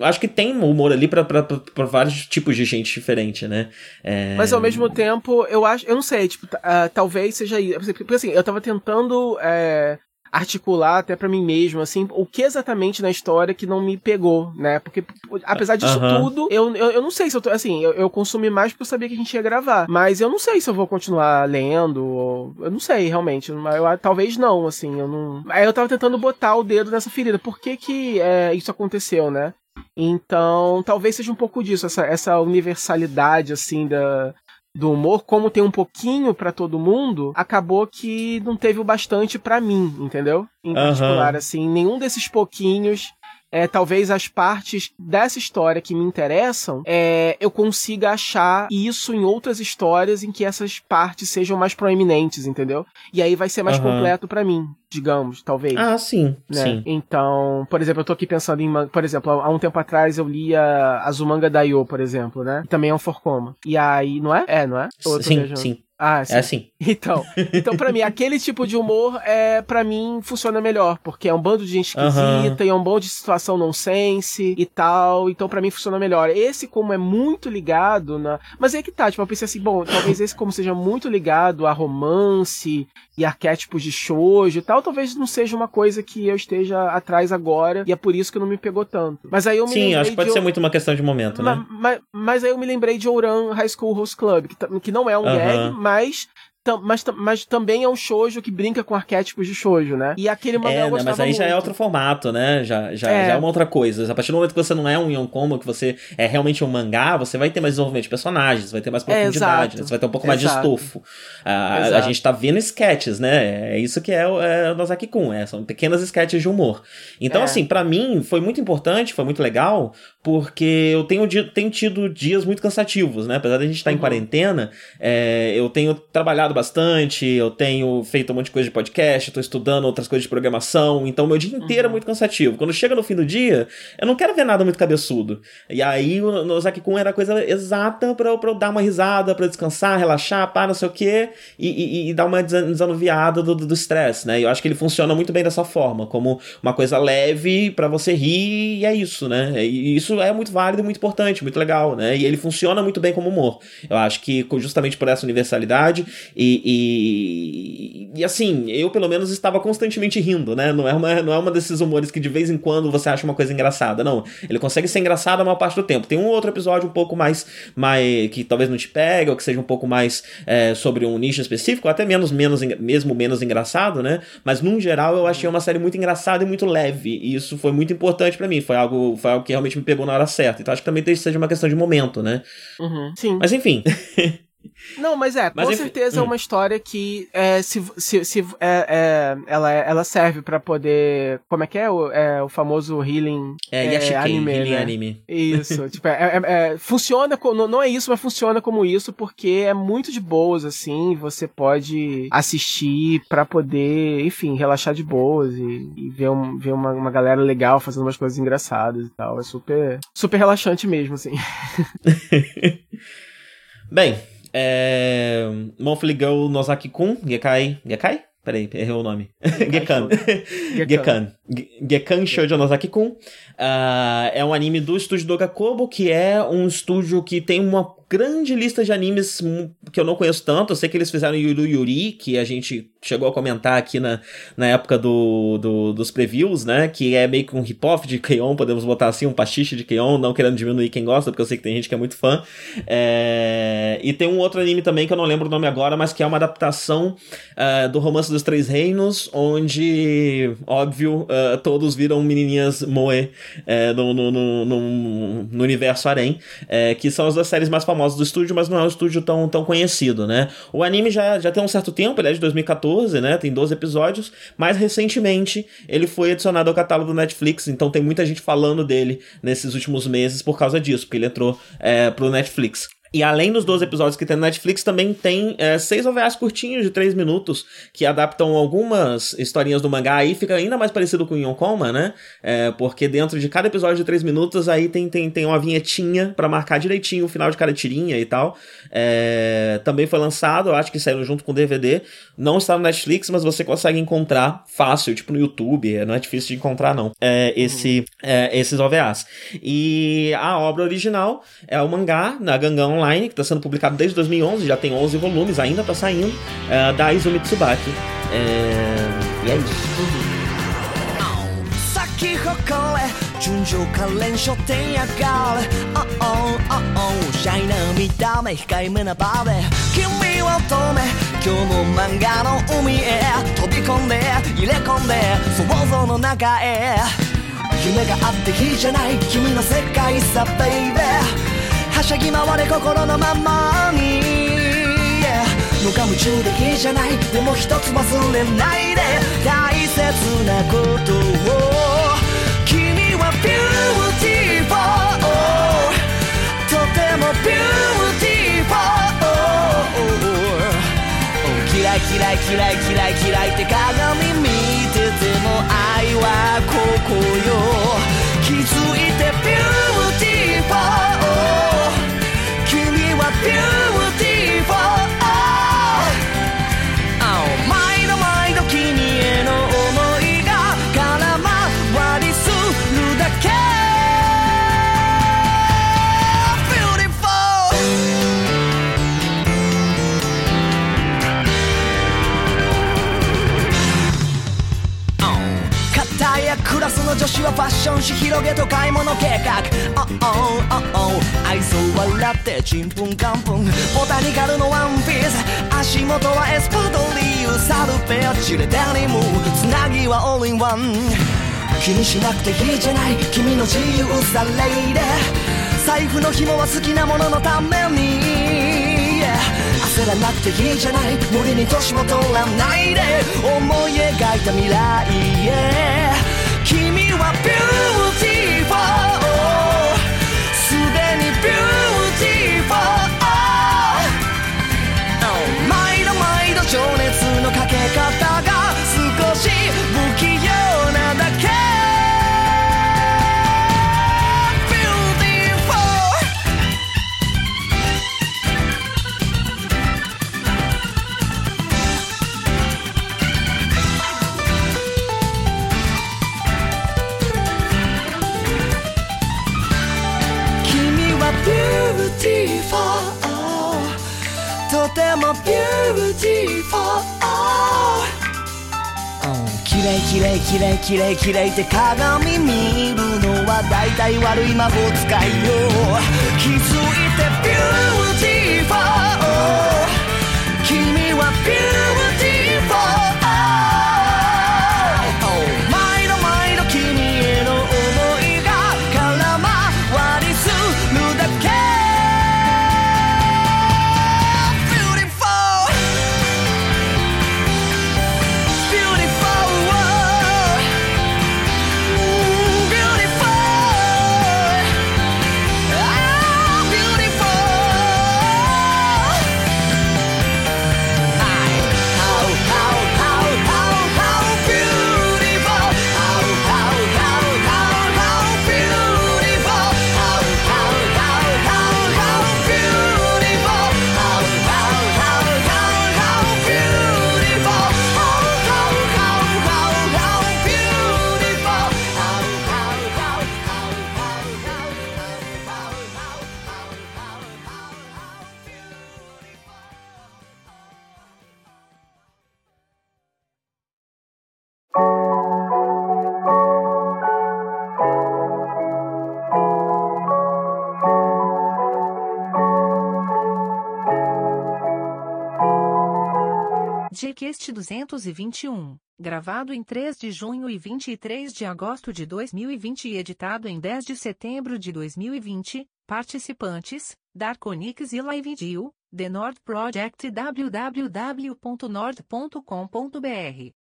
acho que tem humor ali para vários tipos de gente diferente, né? É... Mas ao mesmo tempo, eu acho acho, eu não sei, tipo, uh, talvez seja isso. Porque assim, eu tava tentando é, articular até para mim mesmo, assim, o que exatamente na história que não me pegou, né? Porque, apesar disso tudo, eu, eu, eu, não sei se eu tô, assim, eu, eu, consumi mais porque eu sabia que a gente ia gravar, mas eu não sei se eu vou continuar lendo, ou, eu não sei, realmente, eu, talvez não, assim, eu não... Aí eu tava tentando botar o dedo nessa ferida, por que que é, isso aconteceu, né? Então, talvez seja um pouco disso, essa, essa universalidade, assim, da, do humor, como tem um pouquinho para todo mundo, acabou que não teve o bastante para mim, entendeu? Em particular, uhum. assim, nenhum desses pouquinhos é, talvez as partes dessa história que me interessam, é, eu consiga achar isso em outras histórias em que essas partes sejam mais proeminentes, entendeu? E aí vai ser mais uhum. completo para mim. Digamos, talvez. Ah, sim, né? sim. Então, por exemplo, eu tô aqui pensando em, por exemplo, há um tempo atrás eu lia Azumanga Daioh, por exemplo, né? Também é um forcoma. E aí, não é? É, não é? Sim, viajando? sim. Ah, sim. É assim. Então, então para mim, aquele tipo de humor é para mim funciona melhor, porque é um bando de gente esquisita uhum. e é um bando de situação nonsense e tal, então para mim funciona melhor. Esse como é muito ligado na, mas é que tá, tipo, eu pensei assim, bom, talvez esse como seja muito ligado a romance e arquétipos de shoujo e tal, talvez não seja uma coisa que eu esteja atrás agora e é por isso que não me pegou tanto. Mas aí eu me Sim, acho que pode de... ser muito uma questão de momento, né? Mas, mas, mas aí eu me lembrei de Ouran High School Host Club, que, que não é um uhum. gag, mas mas, mas também é um shoujo que brinca com arquétipos de shoujo, né? E aquele mangá é, eu né, Mas aí muito. já é outro formato, né? Já, já, é. já é uma outra coisa. A partir do momento que você não é um Yonkomo, que você é realmente um mangá, você vai ter mais desenvolvimento de personagens, vai ter mais é, profundidade, é, né? você vai ter um pouco exato. mais de estofo. A, a, gente tá vendo sketches, né? É isso que é o, é o Nozaki-kun, é, são pequenas sketches de humor. Então, é. assim, para mim foi muito importante, foi muito legal, porque eu tenho, tenho tido dias muito cansativos, né? Apesar de a gente estar uhum. em quarentena, é, eu tenho trabalhado bastante, eu tenho feito um monte de coisa de podcast, estou estudando outras coisas de programação, então meu dia inteiro é uhum. é muito cansativo. Quando chega no fim do dia, eu não quero ver nada muito cabeçudo. E aí o Nozaki-kun era a coisa exata para eu, pra eu dar uma risada, para descansar, relaxar, pá, não sei o quê, e, e, e dar uma desanuviada do estresse, né? E eu acho que ele funciona muito bem dessa forma, como uma coisa leve para você rir, e é isso, né? E isso é muito válido e muito importante, muito legal, né? E ele funciona muito bem como humor. Eu acho que justamente por essa universalidade e, e, e, assim, eu pelo menos estava constantemente rindo, né? Não é, uma, não é uma desses humores que de vez em quando você acha uma coisa engraçada, não. Ele consegue ser engraçado a maior parte do tempo. Tem um outro episódio um pouco mais, mais que talvez não te pegue, ou que seja um pouco mais é, sobre um nicho específico, até menos, menos, mesmo menos engraçado, né? Mas num geral eu achei uma série muito engraçada e muito leve, e isso foi muito importante para mim. Foi algo, foi algo que realmente me pegou na hora certa. Então acho que também seja uma questão de momento, né? Uhum. Sim. Mas enfim. Não, mas é, mas com certeza é hum. é uma história que é, se, se, se é, é, ela, ela serve para poder. Como é que é o, é, o famoso healing? É, Yashikei, anime, healing né? anime. Isso, tipo, é, é, é funciona, não, não é isso, mas funciona como isso, porque é muito de boas, assim, você pode assistir para poder, enfim, relaxar de boas e, e ver, um, ver uma, uma galera legal fazendo umas coisas engraçadas e tal. É super, super relaxante mesmo, assim. Bem, é... Monthly Girl Nozaki-kun, Gekai. Gekai? Peraí, errei o nome. Gekan. Gekan. Gekan Shoujo Nozaki-kun. Uh, é um anime do estúdio Dogakobo, que é um estúdio que tem uma grande lista de animes que eu não conheço tanto. Eu sei que eles fizeram Yuru Yuri, que a gente chegou a comentar aqui na, na época do, do dos previews, né? Que é meio que um hip-hop de Keion, podemos botar assim, um pastiche de Keion, não querendo diminuir quem gosta, porque eu sei que tem gente que é muito fã. É... E tem um outro anime também que eu não lembro o nome agora, mas que é uma adaptação uh, do Romance dos Três Reinos, onde, óbvio, uh, todos viram menininhas moe uh, no, no, no, no, universo Arém, que são as duas séries mais famosas famosos do estúdio, mas não é um estúdio tão, tão conhecido, né? O anime já, já tem um certo tempo, ele é de 2014, né? Tem 12 episódios, mas recentemente ele foi adicionado ao catálogo do Netflix, então tem muita gente falando dele nesses últimos meses por causa disso, porque ele entrou é, pro Netflix. E além dos 12 episódios que tem no Netflix, também tem é, seis OVAs curtinhos de 3 minutos que adaptam algumas historinhas do mangá. Aí fica ainda mais parecido com o Yonkoma, né? É, porque dentro de cada episódio de 3 minutos aí tem, tem, tem uma vinhetinha para marcar direitinho o final de cada tirinha e tal. É, também foi lançado, eu acho que saiu junto com o DVD. Não está no Netflix, mas você consegue encontrar fácil, tipo no YouTube. É, não é difícil de encontrar, não. É, esse, é, esses OVAs. E a obra original é o mangá na Gangan Online, que está sendo publicado desde 2011, já tem 11 volumes, ainda está saindo, é, da Izumi Tsubaki. É, e é isso. 純情可憐書店やがれ Oh oh oh oh シャイな見た目控えめなバーで君を止め今日の漫画の海へ飛び込んで入れ込んで想像の中へ夢があって日じゃない君の世界さベイベー はしゃぎ回れ心のままに、yeah、無我夢中でいいじゃない。でも一つ忘れないで。大切なことを。君はビュー。ティフォー。とてもビュー。ティフォー。キラキラキラキラキラって鏡見てても愛はここよファッション誌広げと買い物計画。Oh oh oh oh 愛想笑ってちんぷんかんぷん。ボタニカルのワンピース。足元はエスパードリーサルペアチレデニム。つなぎはオールインワン。気にしなくていいじゃない。君の自由さレイで。財布の紐は好きなもののために。焦らなくていいじゃない。無理に年も取らないで。思い描いた未来へ。君はビューレキレイキレイって鏡見るのは大体悪い魔法使いよ。気づいてビューティファー。君はビューティフォー。Gcast 221, gravado em 3 de junho e 23 de agosto de 2020 e editado em 10 de setembro de 2020, participantes, Darkonix e LiveDeal, The Nord Project www.nord.com.br.